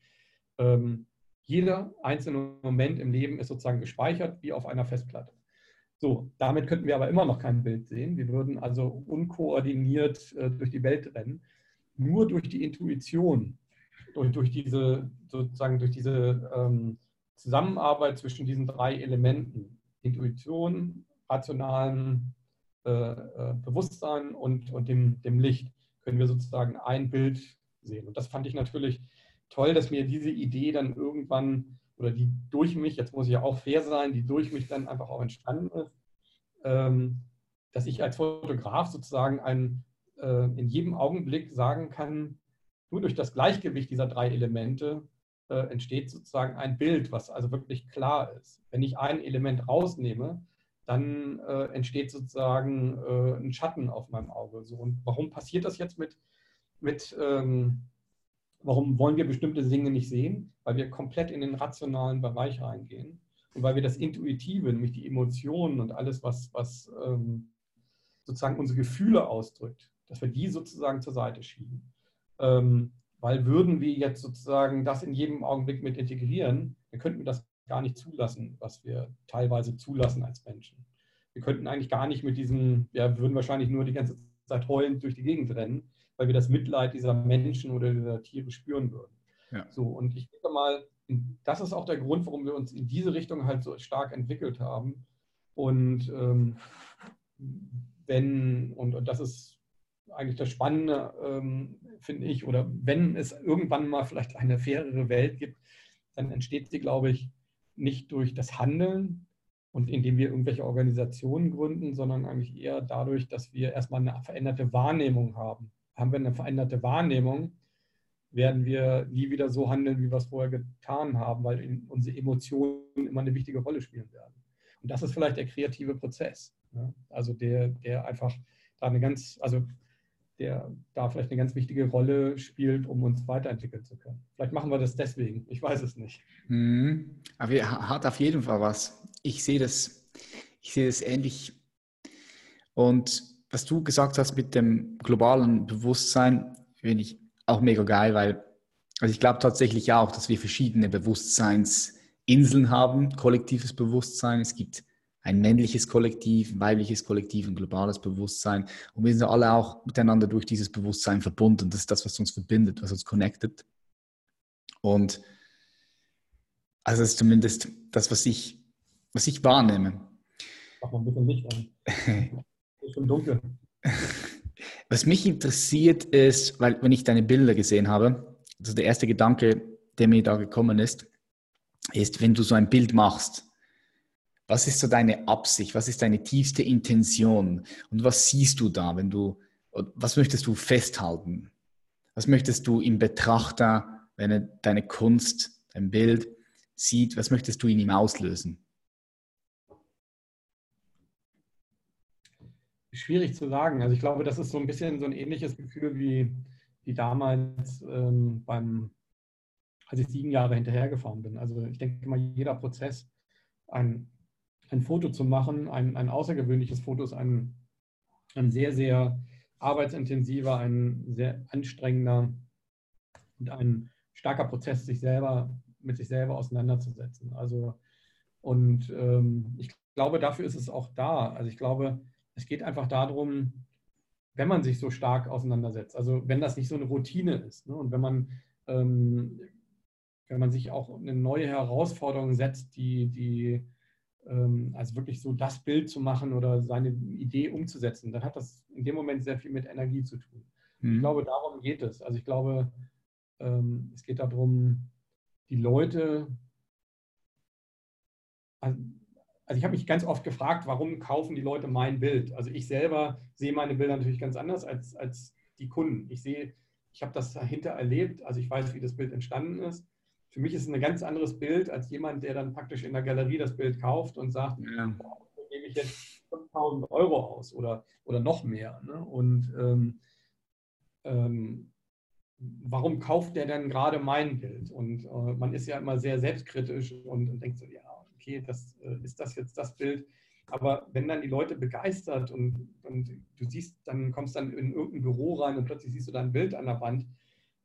Ähm, jeder einzelne Moment im Leben ist sozusagen gespeichert wie auf einer Festplatte. So, damit könnten wir aber immer noch kein Bild sehen. Wir würden also unkoordiniert äh, durch die Welt rennen. Nur durch die Intuition und durch diese, sozusagen durch diese ähm, Zusammenarbeit zwischen diesen drei Elementen, Intuition, rationalen äh, äh, Bewusstsein und, und dem, dem Licht, können wir sozusagen ein Bild sehen. Und das fand ich natürlich toll, dass mir diese Idee dann irgendwann oder die durch mich, jetzt muss ich ja auch fair sein, die durch mich dann einfach auch entstanden ist, ähm, dass ich als Fotograf sozusagen ein, äh, in jedem Augenblick sagen kann, nur durch das Gleichgewicht dieser drei Elemente äh, entsteht sozusagen ein Bild, was also wirklich klar ist. Wenn ich ein Element rausnehme, dann äh, entsteht sozusagen äh, ein Schatten auf meinem Auge. So, und warum passiert das jetzt mit, mit ähm, warum wollen wir bestimmte Dinge nicht sehen? Weil wir komplett in den rationalen Bereich reingehen und weil wir das Intuitive, nämlich die Emotionen und alles, was, was ähm, sozusagen unsere Gefühle ausdrückt, dass wir die sozusagen zur Seite schieben. Ähm, weil würden wir jetzt sozusagen das in jedem Augenblick mit integrieren, dann könnten wir das gar nicht zulassen, was wir teilweise zulassen als Menschen. Wir könnten eigentlich gar nicht mit diesem, ja, wir würden wahrscheinlich nur die ganze Zeit heulend durch die Gegend rennen, weil wir das Mitleid dieser Menschen oder dieser Tiere spüren würden. So, und ich denke mal, das ist auch der Grund, warum wir uns in diese Richtung halt so stark entwickelt haben. Und ähm, wenn, und, und das ist eigentlich das Spannende, ähm, finde ich, oder wenn es irgendwann mal vielleicht eine fairere Welt gibt, dann entsteht sie, glaube ich, nicht durch das Handeln und indem wir irgendwelche Organisationen gründen, sondern eigentlich eher dadurch, dass wir erstmal eine veränderte Wahrnehmung haben. Haben wir eine veränderte Wahrnehmung, werden wir nie wieder so handeln, wie wir es vorher getan haben, weil unsere Emotionen immer eine wichtige Rolle spielen werden. Und das ist vielleicht der kreative Prozess. Ne? Also der, der einfach da eine ganz, also der da vielleicht eine ganz wichtige Rolle spielt, um uns weiterentwickeln zu können. Vielleicht machen wir das deswegen, ich weiß es nicht. Mhm. Aber er hat auf jeden Fall was. Ich sehe das, ich sehe das ähnlich. Und was du gesagt hast mit dem globalen Bewusstsein, finde ich auch mega geil, weil also ich glaube tatsächlich auch, dass wir verschiedene Bewusstseinsinseln haben, kollektives Bewusstsein. Es gibt ein männliches Kollektiv, ein weibliches Kollektiv, ein globales Bewusstsein. Und wir sind alle auch miteinander durch dieses Bewusstsein verbunden. Das ist das, was uns verbindet, was uns connectet. Und also das ist zumindest das, was ich, was ich wahrnehme. Mach mal ein bisschen Licht an. ist schon dunkel. Was mich interessiert ist, weil wenn ich deine Bilder gesehen habe, also der erste Gedanke, der mir da gekommen ist, ist, wenn du so ein Bild machst, was ist so deine Absicht? Was ist deine tiefste Intention? Und was siehst du da, wenn du, was möchtest du festhalten? Was möchtest du im Betrachter, wenn er deine Kunst, dein Bild sieht, was möchtest du in ihm auslösen? Schwierig zu sagen. Also ich glaube, das ist so ein bisschen so ein ähnliches Gefühl wie, wie damals ähm, beim, als ich sieben Jahre hinterhergefahren bin. Also ich denke mal, jeder Prozess, ein, ein Foto zu machen, ein, ein außergewöhnliches Foto ist ein, ein sehr, sehr arbeitsintensiver, ein sehr anstrengender und ein starker Prozess, sich selber mit sich selber auseinanderzusetzen. Also und ähm, ich glaube, dafür ist es auch da. Also ich glaube, es geht einfach darum, wenn man sich so stark auseinandersetzt, also wenn das nicht so eine Routine ist ne, und wenn man, ähm, wenn man sich auch eine neue Herausforderung setzt, die, die ähm, also wirklich so das Bild zu machen oder seine Idee umzusetzen, dann hat das in dem Moment sehr viel mit Energie zu tun. Mhm. Ich glaube, darum geht es. Also ich glaube, ähm, es geht darum, die Leute, also ich habe mich ganz oft gefragt, warum kaufen die Leute mein Bild? Also ich selber sehe meine Bilder natürlich ganz anders als, als die Kunden. Ich sehe, ich habe das dahinter erlebt, also ich weiß, wie das Bild entstanden ist. Für mich ist es ein ganz anderes Bild als jemand, der dann praktisch in der Galerie das Bild kauft und sagt, ja. boah, gebe ich jetzt 5000 Euro aus oder, oder noch mehr. Ne? Und ähm, ähm, warum kauft der denn gerade mein Bild? Und äh, man ist ja immer sehr selbstkritisch und, und denkt so, ja, okay, das, äh, ist das jetzt das Bild? Aber wenn dann die Leute begeistert und, und du siehst, dann kommst dann in irgendein Büro rein und plötzlich siehst du da ein Bild an der Wand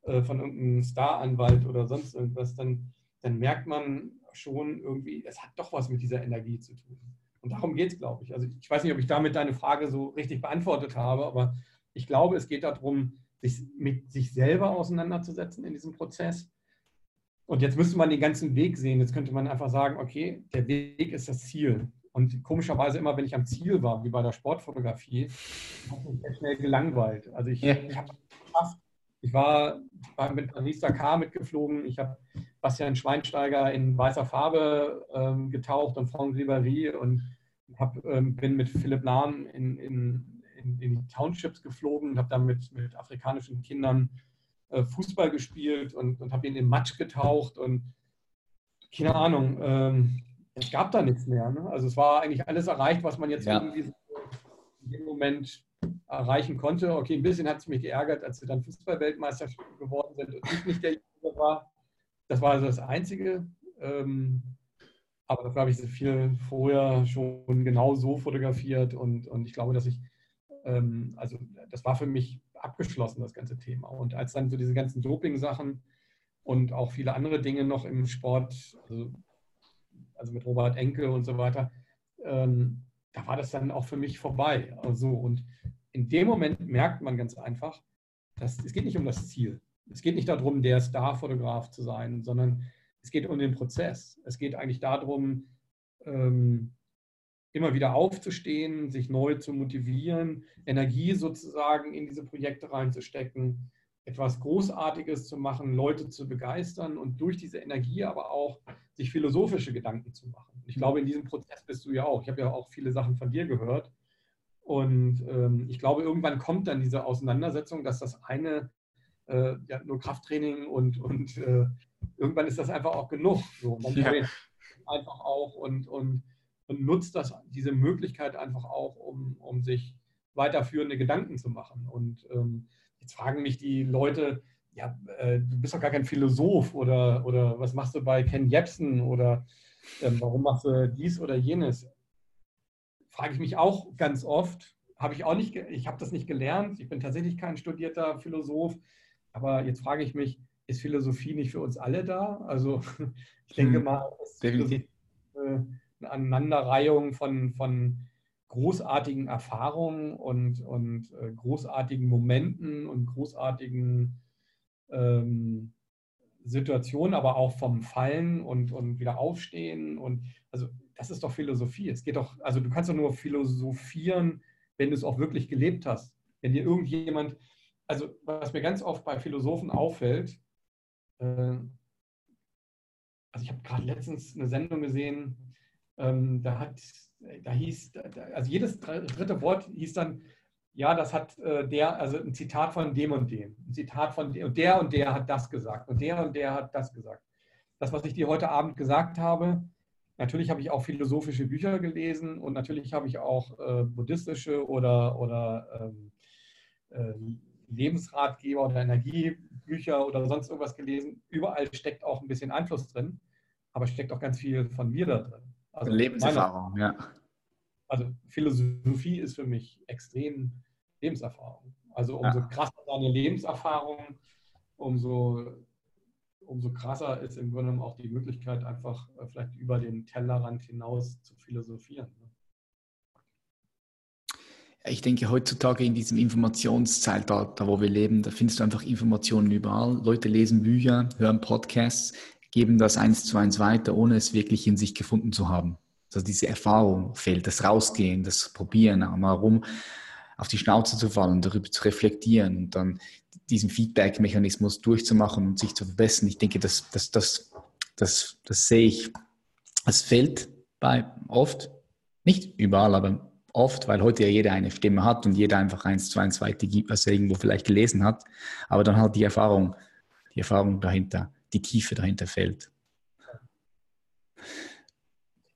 äh, von irgendeinem Staranwalt oder sonst irgendwas, dann, dann merkt man schon irgendwie, es hat doch was mit dieser Energie zu tun. Und darum geht es, glaube ich. Also ich weiß nicht, ob ich damit deine Frage so richtig beantwortet habe, aber ich glaube, es geht darum, sich mit sich selber auseinanderzusetzen in diesem Prozess. Und jetzt müsste man den ganzen Weg sehen. Jetzt könnte man einfach sagen, okay, der Weg ist das Ziel. Und komischerweise immer, wenn ich am Ziel war, wie bei der Sportfotografie, habe ich mich sehr schnell gelangweilt. Also ich, ja. ich habe geschafft. Ich war, war mit Paris Dakar mitgeflogen. Ich habe Bastian Schweinsteiger in weißer Farbe ähm, getaucht und Franck Ribéry und hab, ähm, bin mit Philipp Lahm in, in in, in die Townships geflogen und habe dann mit, mit afrikanischen Kindern äh, Fußball gespielt und, und habe in den Matsch getaucht und keine Ahnung, ähm, es gab da nichts mehr. Ne? Also es war eigentlich alles erreicht, was man jetzt ja. irgendwie in dem Moment erreichen konnte. Okay, ein bisschen hat es mich geärgert, als wir dann Fußballweltmeister geworden sind und ich nicht der Junge war. Das war also das Einzige. Ähm, aber das habe ich viel vorher schon genau so fotografiert und, und ich glaube, dass ich ähm, also das war für mich abgeschlossen, das ganze Thema. Und als dann so diese ganzen Doping-Sachen und auch viele andere Dinge noch im Sport, also, also mit Robert Enkel und so weiter, ähm, da war das dann auch für mich vorbei. Also, und in dem Moment merkt man ganz einfach, dass es geht nicht um das Ziel. Es geht nicht darum, der Star-Fotograf zu sein, sondern es geht um den Prozess. Es geht eigentlich darum, ähm, immer wieder aufzustehen, sich neu zu motivieren, Energie sozusagen in diese Projekte reinzustecken, etwas Großartiges zu machen, Leute zu begeistern und durch diese Energie aber auch sich philosophische Gedanken zu machen. Ich glaube, in diesem Prozess bist du ja auch. Ich habe ja auch viele Sachen von dir gehört. Und ähm, ich glaube, irgendwann kommt dann diese Auseinandersetzung, dass das eine äh, ja, nur Krafttraining und, und äh, irgendwann ist das einfach auch genug. So, man ja. einfach auch und, und und nutzt das, diese Möglichkeit einfach auch, um, um sich weiterführende Gedanken zu machen. Und ähm, jetzt fragen mich die Leute, ja, äh, du bist doch gar kein Philosoph oder, oder was machst du bei Ken Jebsen oder äh, warum machst du dies oder jenes? Frage ich mich auch ganz oft. Habe ich auch nicht, ich habe das nicht gelernt. Ich bin tatsächlich kein studierter Philosoph. Aber jetzt frage ich mich, ist Philosophie nicht für uns alle da? Also ich denke hm, mal, Definitiv. Äh, Aneinanderreihung von, von großartigen Erfahrungen und, und äh, großartigen Momenten und großartigen ähm, Situationen, aber auch vom Fallen und, und wieder aufstehen. Und also das ist doch Philosophie. Es geht doch, also du kannst doch nur philosophieren, wenn du es auch wirklich gelebt hast. Wenn dir irgendjemand, also was mir ganz oft bei Philosophen auffällt, äh, also ich habe gerade letztens eine Sendung gesehen, ähm, da hat, da hieß, also jedes dritte Wort hieß dann, ja, das hat äh, der, also ein Zitat von dem und dem, ein Zitat von dem, und der und der hat das gesagt und der und der hat das gesagt. Das, was ich dir heute Abend gesagt habe, natürlich habe ich auch philosophische Bücher gelesen und natürlich habe ich auch äh, buddhistische oder, oder ähm, äh, Lebensratgeber oder Energiebücher oder sonst irgendwas gelesen. Überall steckt auch ein bisschen Einfluss drin, aber steckt auch ganz viel von mir da drin. Also Lebenserfahrung, meine, ja. Also Philosophie ist für mich extrem Lebenserfahrung. Also umso ja. krasser deine Lebenserfahrung, umso, umso krasser ist im Grunde genommen auch die Möglichkeit, einfach äh, vielleicht über den Tellerrand hinaus zu philosophieren. Ne? Ich denke, heutzutage in diesem Informationszeitalter, wo wir leben, da findest du einfach Informationen überall. Leute lesen Bücher, hören Podcasts, geben das eins zu eins weiter, ohne es wirklich in sich gefunden zu haben. Also diese Erfahrung fehlt, das Rausgehen, das Probieren, mal rum auf die Schnauze zu fallen, darüber zu reflektieren und dann diesen Feedback-Mechanismus durchzumachen und sich zu verbessern. Ich denke, das, das, das, das, das sehe ich, es fehlt bei oft, nicht überall, aber oft, weil heute ja jeder eine Stimme hat und jeder einfach eins zu eins weitergibt, was er irgendwo vielleicht gelesen hat. Aber dann halt die Erfahrung, die Erfahrung dahinter, die Tiefe dahinter fällt.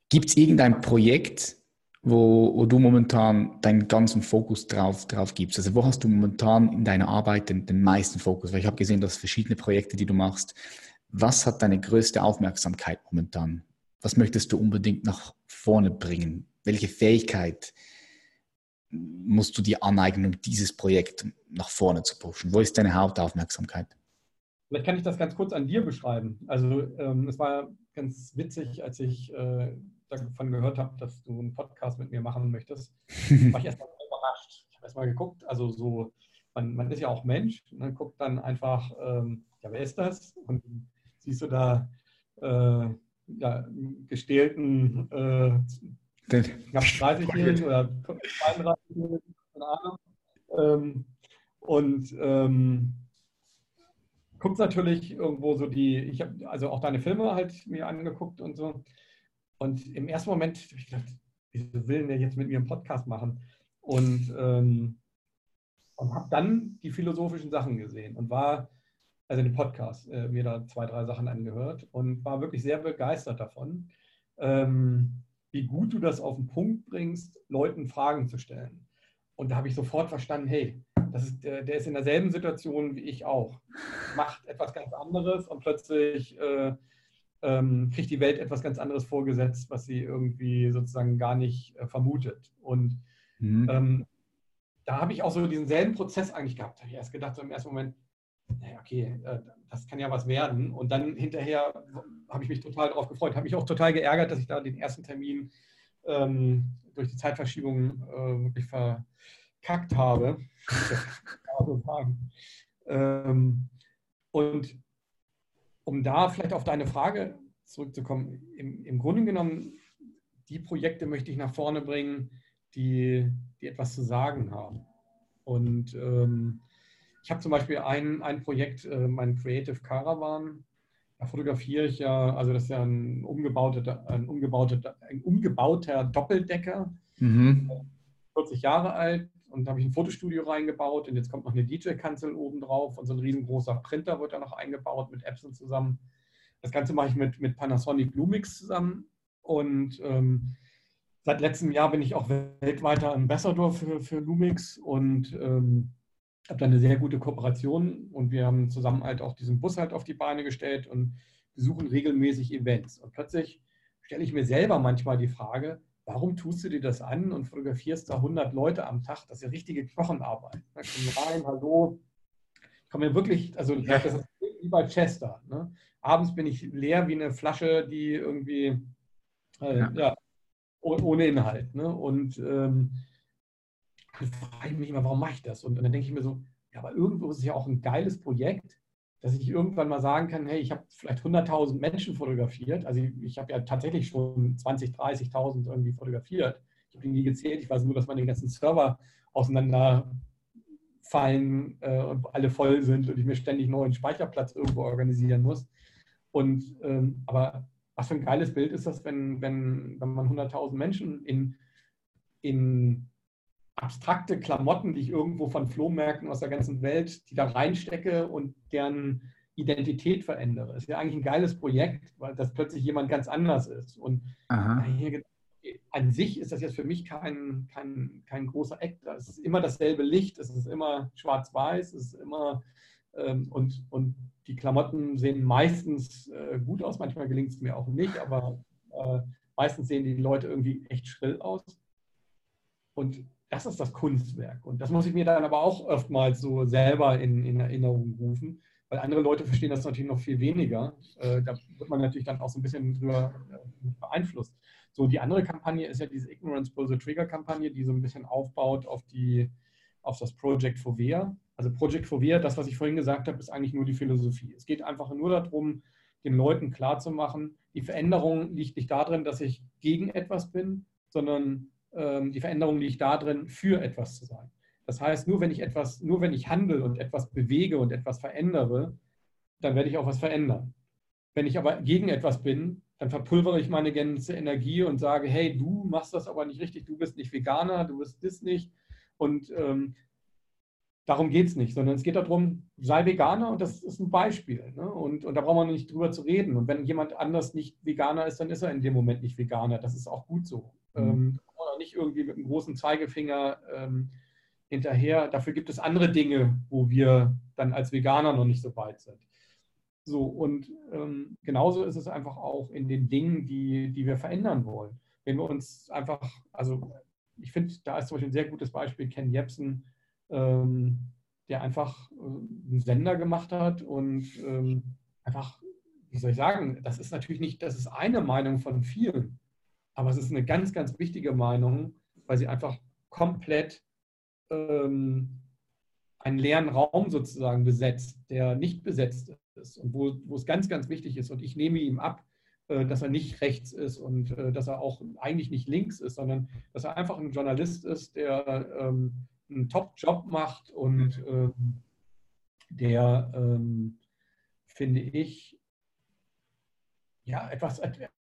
Gibt es irgendein Projekt, wo, wo, du momentan deinen ganzen Fokus drauf, drauf gibst? Also wo hast du momentan in deiner Arbeit den, den meisten Fokus? Weil ich habe gesehen, dass verschiedene Projekte, die du machst. Was hat deine größte Aufmerksamkeit momentan? Was möchtest du unbedingt nach vorne bringen? welche Fähigkeit musst du dir aneignen, um dieses Projekt nach vorne zu pushen? Wo ist deine Hauptaufmerksamkeit? Vielleicht kann ich das ganz kurz an dir beschreiben. Also ähm, es war ganz witzig, als ich äh, davon gehört habe, dass du einen Podcast mit mir machen möchtest, war ich erstmal überrascht. Ich habe erstmal geguckt, also so, man, man, ist ja auch Mensch und dann guckt dann einfach, ähm, ja, wer ist das? Und siehst du da äh, ja, gestählten äh, den knapp 30-Jährigen oder 32-Jährigen, keine Ahnung. Ähm, und ähm, guckt natürlich irgendwo so die, ich habe also auch deine Filme halt mir angeguckt und so. Und im ersten Moment habe ich gedacht, wieso will der jetzt mit mir einen Podcast machen? Und, ähm, und habe dann die philosophischen Sachen gesehen und war, also den Podcast, äh, mir da zwei, drei Sachen angehört und war wirklich sehr begeistert davon. Ähm, wie gut du das auf den Punkt bringst, Leuten Fragen zu stellen. Und da habe ich sofort verstanden, hey, das ist, der, der ist in derselben Situation wie ich auch. Macht etwas ganz anderes und plötzlich äh, ähm, kriegt die Welt etwas ganz anderes vorgesetzt, was sie irgendwie sozusagen gar nicht äh, vermutet. Und mhm. ähm, da habe ich auch so diesen selben Prozess eigentlich gehabt. Da habe ich erst gedacht, so im ersten Moment, naja, okay, äh, das kann ja was werden. Und dann hinterher habe ich mich total darauf gefreut. Habe mich auch total geärgert, dass ich da den ersten Termin ähm, durch die Zeitverschiebung äh, wirklich verkackt habe. ähm, und um da vielleicht auf deine Frage zurückzukommen, im, im Grunde genommen, die Projekte möchte ich nach vorne bringen, die, die etwas zu sagen haben. Und ähm, ich habe zum Beispiel ein, ein Projekt, äh, mein Creative Caravan. Da fotografiere ich ja, also das ist ja ein umgebauter, ein umgebauter, ein umgebauter Doppeldecker, mhm. 40 Jahre alt. Und da habe ich ein Fotostudio reingebaut und jetzt kommt noch eine DJ-Kanzel oben drauf und so ein riesengroßer Printer wird da noch eingebaut mit Epson zusammen. Das Ganze mache ich mit, mit Panasonic Lumix zusammen und ähm, seit letztem Jahr bin ich auch weltweiter Ambassador für, für Lumix und ähm, habe da eine sehr gute Kooperation und wir haben zusammen halt auch diesen Bus halt auf die Beine gestellt und besuchen regelmäßig Events. Und plötzlich stelle ich mir selber manchmal die Frage, warum tust du dir das an und fotografierst da 100 Leute am Tag? Das ist ja richtige Knochenarbeit. Da kommen rein, hallo. Ich komme mir wirklich, also das ist wie bei Chester. Ne? Abends bin ich leer wie eine Flasche, die irgendwie äh, ja. ja. ohne Inhalt. Ne? Und ähm, dann frage ich mich immer, warum mache ich das? Und, und dann denke ich mir so, ja, aber irgendwo ist es ja auch ein geiles Projekt, dass ich irgendwann mal sagen kann, hey, ich habe vielleicht 100.000 Menschen fotografiert. Also ich, ich habe ja tatsächlich schon 20.000, 30.000 irgendwie fotografiert. Ich habe die nie gezählt. Ich weiß nur, dass meine ganzen Server auseinanderfallen äh, und alle voll sind und ich mir ständig neuen Speicherplatz irgendwo organisieren muss. Und ähm, aber was für ein geiles Bild ist das, wenn, wenn, wenn man 100.000 Menschen in, in abstrakte Klamotten, die ich irgendwo von Flohmärkten aus der ganzen Welt, die da reinstecke und deren Identität verändere. Das ist ja eigentlich ein geiles Projekt, weil das plötzlich jemand ganz anders ist. Und hier, an sich ist das jetzt für mich kein, kein, kein großer Act. Es ist immer dasselbe Licht, es ist immer schwarz-weiß, es ist immer ähm, und, und die Klamotten sehen meistens äh, gut aus, manchmal gelingt es mir auch nicht, aber äh, meistens sehen die Leute irgendwie echt schrill aus. Und das ist das Kunstwerk. Und das muss ich mir dann aber auch oftmals so selber in, in Erinnerung rufen, weil andere Leute verstehen das natürlich noch viel weniger. Äh, da wird man natürlich dann auch so ein bisschen drüber äh, beeinflusst. So, die andere Kampagne ist ja diese Ignorance Pull the Trigger Kampagne, die so ein bisschen aufbaut auf, die, auf das Project Fovea. Also Project Fovea, das, was ich vorhin gesagt habe, ist eigentlich nur die Philosophie. Es geht einfach nur darum, den Leuten klarzumachen, die Veränderung liegt nicht darin, dass ich gegen etwas bin, sondern die Veränderung liegt darin, für etwas zu sein. Das heißt, nur wenn ich etwas, nur wenn ich handle und etwas bewege und etwas verändere, dann werde ich auch was verändern. Wenn ich aber gegen etwas bin, dann verpulvere ich meine ganze Energie und sage, hey, du machst das aber nicht richtig, du bist nicht Veganer, du bist das nicht. Und ähm, darum geht es nicht, sondern es geht darum, sei Veganer und das ist ein Beispiel. Ne? Und, und da braucht man nicht drüber zu reden. Und wenn jemand anders nicht Veganer ist, dann ist er in dem Moment nicht Veganer. Das ist auch gut so. Mhm. Ähm, nicht irgendwie mit einem großen Zeigefinger ähm, hinterher. Dafür gibt es andere Dinge, wo wir dann als Veganer noch nicht so weit sind. So, und ähm, genauso ist es einfach auch in den Dingen, die, die wir verändern wollen. Wenn wir uns einfach, also ich finde, da ist zum Beispiel ein sehr gutes Beispiel Ken Jebsen, ähm, der einfach äh, einen Sender gemacht hat und ähm, einfach, wie soll ich sagen, das ist natürlich nicht, das ist eine Meinung von vielen. Aber es ist eine ganz, ganz wichtige Meinung, weil sie einfach komplett ähm, einen leeren Raum sozusagen besetzt, der nicht besetzt ist und wo, wo es ganz, ganz wichtig ist. Und ich nehme ihm ab, äh, dass er nicht rechts ist und äh, dass er auch eigentlich nicht links ist, sondern dass er einfach ein Journalist ist, der ähm, einen Top-Job macht und ähm, der, ähm, finde ich, ja, etwas,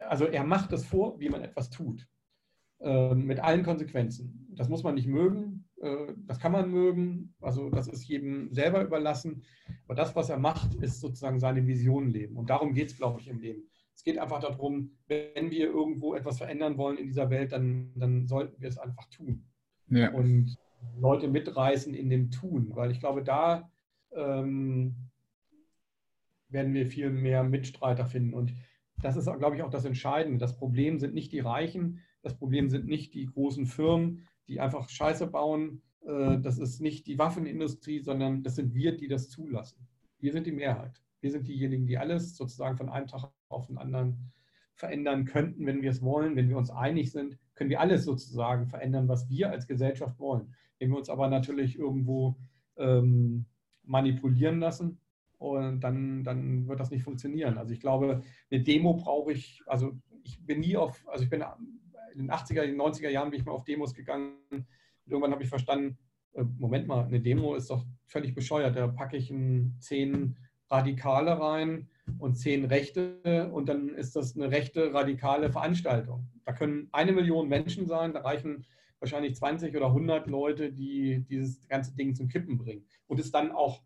also er macht es vor, wie man etwas tut. Äh, mit allen Konsequenzen. Das muss man nicht mögen, äh, das kann man mögen, also das ist jedem selber überlassen. Aber das, was er macht, ist sozusagen seine Vision leben. Und darum geht es, glaube ich, im Leben. Es geht einfach darum, wenn wir irgendwo etwas verändern wollen in dieser Welt, dann, dann sollten wir es einfach tun. Ja. Und Leute mitreißen in dem Tun, weil ich glaube, da ähm, werden wir viel mehr Mitstreiter finden. Und das ist, glaube ich, auch das Entscheidende. Das Problem sind nicht die Reichen, das Problem sind nicht die großen Firmen, die einfach Scheiße bauen. Äh, das ist nicht die Waffenindustrie, sondern das sind wir, die das zulassen. Wir sind die Mehrheit. Wir sind diejenigen, die alles sozusagen von einem Tag auf den anderen verändern könnten, wenn wir es wollen. Wenn wir uns einig sind, können wir alles sozusagen verändern, was wir als Gesellschaft wollen. Wenn wir uns aber natürlich irgendwo ähm, manipulieren lassen, und dann, dann wird das nicht funktionieren. Also ich glaube, eine Demo brauche ich, also ich bin nie auf, also ich bin in den 80er, in den 90er Jahren bin ich mal auf Demos gegangen irgendwann habe ich verstanden, äh, Moment mal, eine Demo ist doch völlig bescheuert. Da packe ich zehn Radikale rein und zehn Rechte und dann ist das eine rechte, radikale Veranstaltung. Da können eine Million Menschen sein, da reichen wahrscheinlich 20 oder 100 Leute, die dieses ganze Ding zum Kippen bringen und es dann auch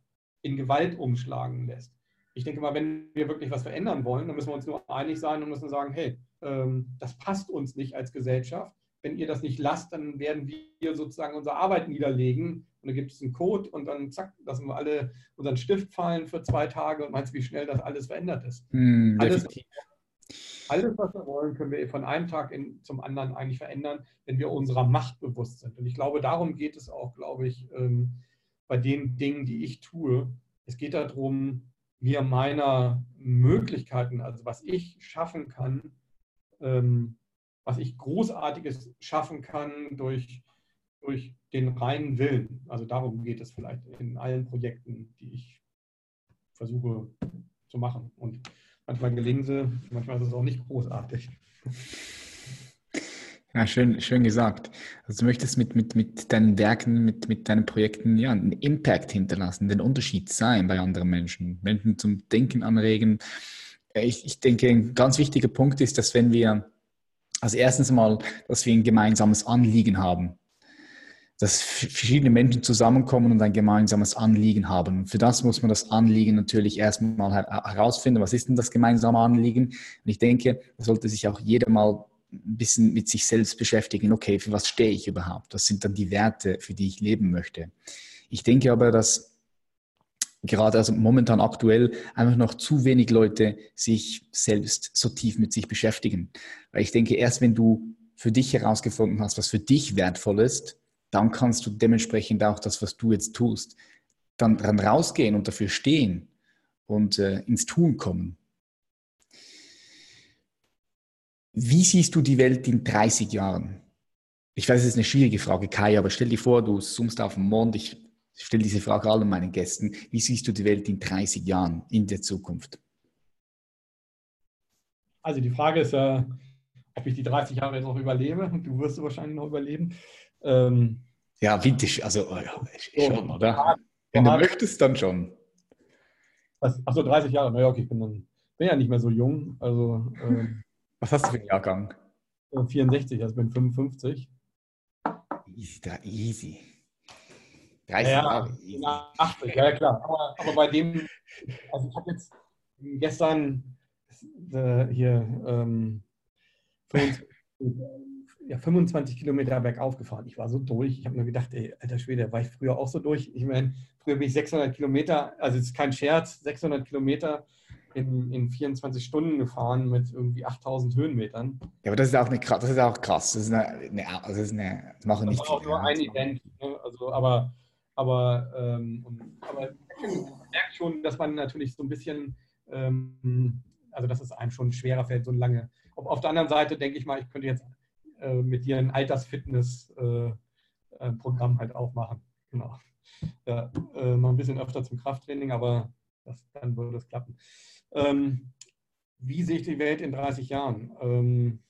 in Gewalt umschlagen lässt. Ich denke mal, wenn wir wirklich was verändern wollen, dann müssen wir uns nur einig sein und müssen sagen, hey, ähm, das passt uns nicht als Gesellschaft. Wenn ihr das nicht lasst, dann werden wir sozusagen unsere Arbeit niederlegen und dann gibt es einen Code und dann zack, lassen wir alle unseren Stift fallen für zwei Tage und meinst, wie schnell das alles verändert ist. Mm, alles, alles, was wir wollen, können wir von einem Tag in, zum anderen eigentlich verändern, wenn wir unserer Macht bewusst sind. Und ich glaube, darum geht es auch, glaube ich, ähm, bei den Dingen, die ich tue. Es geht darum, mir meiner Möglichkeiten, also was ich schaffen kann, ähm, was ich Großartiges schaffen kann durch, durch den reinen Willen. Also darum geht es vielleicht in allen Projekten, die ich versuche zu machen. Und manchmal gelingen sie, manchmal ist es auch nicht großartig. Ja, schön, schön gesagt. Also du möchtest mit, mit, mit deinen Werken, mit, mit deinen Projekten ja, einen Impact hinterlassen, den Unterschied sein bei anderen Menschen, Menschen zum Denken anregen. Ich, ich denke, ein ganz wichtiger Punkt ist, dass wenn wir, also erstens mal, dass wir ein gemeinsames Anliegen haben, dass verschiedene Menschen zusammenkommen und ein gemeinsames Anliegen haben. Für das muss man das Anliegen natürlich erstmal herausfinden. Was ist denn das gemeinsame Anliegen? Und ich denke, da sollte sich auch jeder mal ein bisschen mit sich selbst beschäftigen, okay, für was stehe ich überhaupt? Was sind dann die Werte, für die ich leben möchte? Ich denke aber, dass gerade also momentan aktuell einfach noch zu wenig Leute sich selbst so tief mit sich beschäftigen. Weil ich denke, erst wenn du für dich herausgefunden hast, was für dich wertvoll ist, dann kannst du dementsprechend auch das, was du jetzt tust, dann, dann rausgehen und dafür stehen und äh, ins Tun kommen. Wie siehst du die Welt in 30 Jahren? Ich weiß, es ist eine schwierige Frage, Kai, aber stell dir vor, du zoomst auf den Mond. Ich stelle diese Frage allen meinen Gästen. Wie siehst du die Welt in 30 Jahren in der Zukunft? Also die Frage ist, äh, ob ich die 30 Jahre jetzt noch überlebe. Du wirst wahrscheinlich noch überleben. Ähm, ja, windig, also oh ja, schon, oder? Wenn du möchtest, dann schon. Achso, 30 Jahre. Naja, okay, ich bin, dann, bin ja nicht mehr so jung. Also ähm, was hast du für einen Jahrgang? 64, also bin 55. Easy, da, easy. 30 ja, Jahre. Easy. 80, ja, klar. Aber, aber, bei dem, also ich habe jetzt gestern äh, hier ähm, 25, ja, 25 Kilometer bergauf gefahren. Ich war so durch. Ich habe mir gedacht, ey, alter Schwede, war ich früher auch so durch? Ich meine, früher bin ich 600 Kilometer, also es ist kein Scherz, 600 Kilometer in, in 24 Stunden gefahren mit irgendwie 8000 Höhenmetern. Ja, aber das ist auch, eine, das ist auch krass. Das ist eine, eine, das ist eine das machen nicht das war auch nur ein Event. Ne? Also, aber, aber, ähm, und, aber man merkt schon, dass man natürlich so ein bisschen, ähm, also dass es einem schon schwerer fällt, so lange. Auf, auf der anderen Seite denke ich mal, ich könnte jetzt äh, mit dir ein Altersfitness-Programm äh, halt auch machen. Genau. Ja, äh, noch ein bisschen öfter zum Krafttraining, aber das, dann würde es klappen. Ähm, wie sehe ich die Welt in 30 Jahren? Ähm,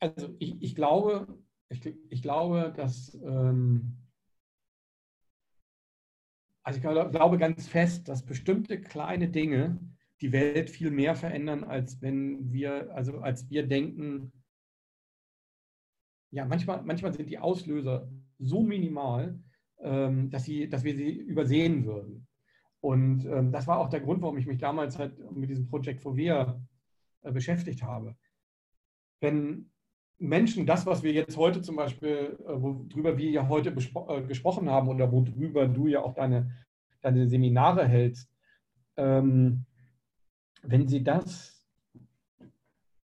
also ich, ich, glaube, ich, ich glaube, dass ähm, also ich glaube ganz fest, dass bestimmte kleine Dinge die Welt viel mehr verändern, als wenn wir, also als wir denken, ja, manchmal, manchmal sind die Auslöser so minimal, dass, sie, dass wir sie übersehen würden. Und ähm, das war auch der Grund, warum ich mich damals halt mit diesem Projekt Fovea äh, beschäftigt habe. Wenn Menschen das, was wir jetzt heute zum Beispiel, äh, worüber wir ja heute äh, gesprochen haben oder worüber du ja auch deine, deine Seminare hältst, ähm, wenn sie das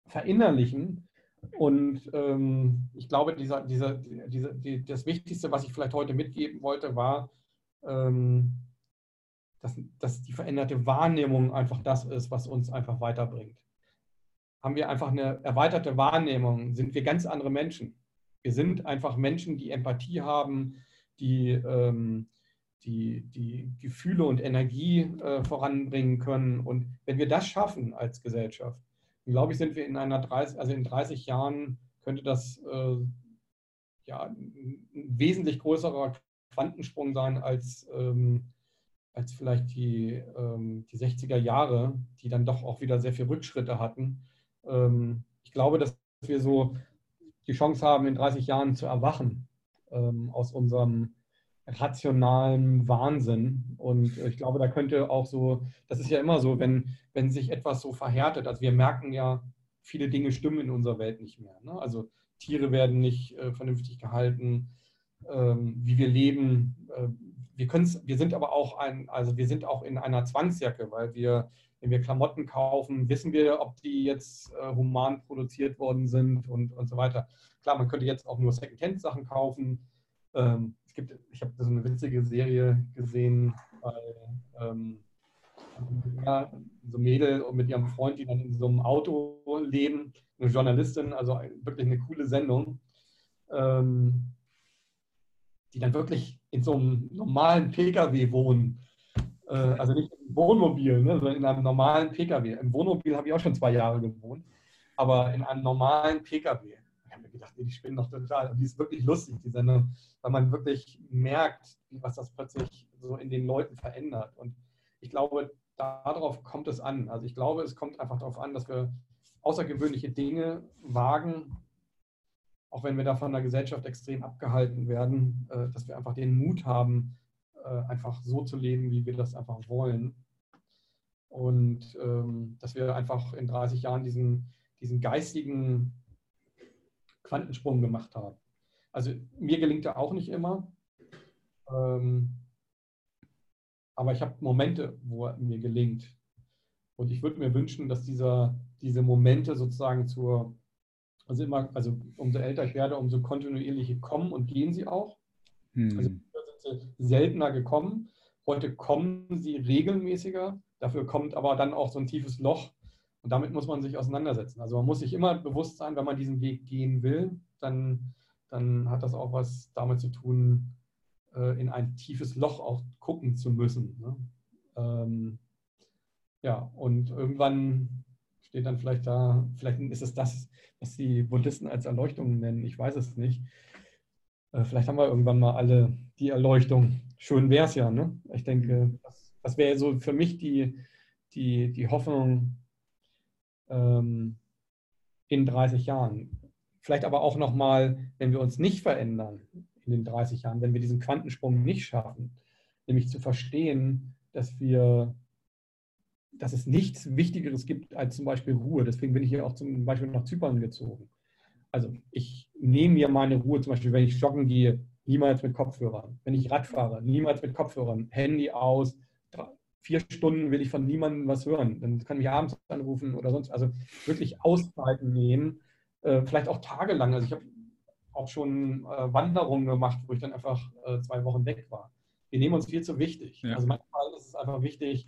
verinnerlichen, und ähm, ich glaube, dieser, dieser, dieser, die, das Wichtigste, was ich vielleicht heute mitgeben wollte, war, ähm, dass, dass die veränderte Wahrnehmung einfach das ist, was uns einfach weiterbringt. Haben wir einfach eine erweiterte Wahrnehmung, sind wir ganz andere Menschen. Wir sind einfach Menschen, die Empathie haben, die, ähm, die, die Gefühle und Energie äh, voranbringen können. Und wenn wir das schaffen als Gesellschaft, glaube ich, sind wir in einer 30, also in 30 Jahren könnte das äh, ja, ein wesentlich größerer Quantensprung sein als, ähm, als vielleicht die, ähm, die 60er Jahre, die dann doch auch wieder sehr viele Rückschritte hatten. Ähm, ich glaube, dass wir so die Chance haben, in 30 Jahren zu erwachen ähm, aus unserem rationalen Wahnsinn. Und ich glaube, da könnte auch so, das ist ja immer so, wenn, wenn sich etwas so verhärtet, also wir merken ja, viele Dinge stimmen in unserer Welt nicht mehr. Ne? Also Tiere werden nicht äh, vernünftig gehalten, ähm, wie wir leben. Äh, wir, wir sind aber auch ein, also wir sind auch in einer Zwangsjacke, weil wir, wenn wir Klamotten kaufen, wissen wir, ob die jetzt äh, human produziert worden sind und, und so weiter. Klar, man könnte jetzt auch nur Secondhand-Sachen kaufen. Ähm, gibt, ich habe so eine witzige Serie gesehen bei, ähm, so Mädel mit ihrem Freund, die dann in so einem Auto leben, eine Journalistin, also wirklich eine coole Sendung, ähm, die dann wirklich in so einem normalen Pkw wohnen. Äh, also nicht im Wohnmobil, ne, sondern in einem normalen Pkw. Im Wohnmobil habe ich auch schon zwei Jahre gewohnt, aber in einem normalen Pkw. Mir gedacht, nee, die spinnen doch total. Und die ist wirklich lustig, die Sendung, weil man wirklich merkt, was das plötzlich so in den Leuten verändert. Und ich glaube, darauf kommt es an. Also ich glaube, es kommt einfach darauf an, dass wir außergewöhnliche Dinge wagen, auch wenn wir da von der Gesellschaft extrem abgehalten werden, äh, dass wir einfach den Mut haben, äh, einfach so zu leben, wie wir das einfach wollen. Und ähm, dass wir einfach in 30 Jahren diesen, diesen geistigen Quantensprung gemacht haben. Also mir gelingt er auch nicht immer. Ähm, aber ich habe Momente, wo er mir gelingt. Und ich würde mir wünschen, dass dieser, diese Momente sozusagen zur, also immer, also umso älter ich werde, umso kontinuierlicher kommen und gehen sie auch. Hm. Also sind sie seltener gekommen. Heute kommen sie regelmäßiger. Dafür kommt aber dann auch so ein tiefes Loch. Und damit muss man sich auseinandersetzen. Also man muss sich immer bewusst sein, wenn man diesen Weg gehen will, dann, dann hat das auch was damit zu tun, äh, in ein tiefes Loch auch gucken zu müssen. Ne? Ähm, ja, und irgendwann steht dann vielleicht da, vielleicht ist es das, was die Buddhisten als Erleuchtung nennen, ich weiß es nicht. Äh, vielleicht haben wir irgendwann mal alle die Erleuchtung. Schön wäre es ja, ne? Ich denke, das, das wäre so für mich die, die, die Hoffnung ähm, in 30 Jahren. Vielleicht aber auch nochmal, wenn wir uns nicht verändern, in den 30 Jahren, wenn wir diesen Quantensprung nicht schaffen, nämlich zu verstehen, dass wir, dass es nichts Wichtigeres gibt als zum Beispiel Ruhe. Deswegen bin ich hier auch zum Beispiel nach Zypern gezogen. Also ich nehme mir meine Ruhe, zum Beispiel, wenn ich joggen gehe, niemals mit Kopfhörern. Wenn ich Rad fahre, niemals mit Kopfhörern. Handy aus. Vier Stunden will ich von niemandem was hören. Dann kann mich abends anrufen oder sonst. Also wirklich Auszeiten nehmen. Äh, vielleicht auch tagelang. Also ich habe auch schon äh, Wanderungen gemacht, wo ich dann einfach äh, zwei Wochen weg war. Wir nehmen uns viel zu wichtig. Ja. Also manchmal ist es einfach wichtig,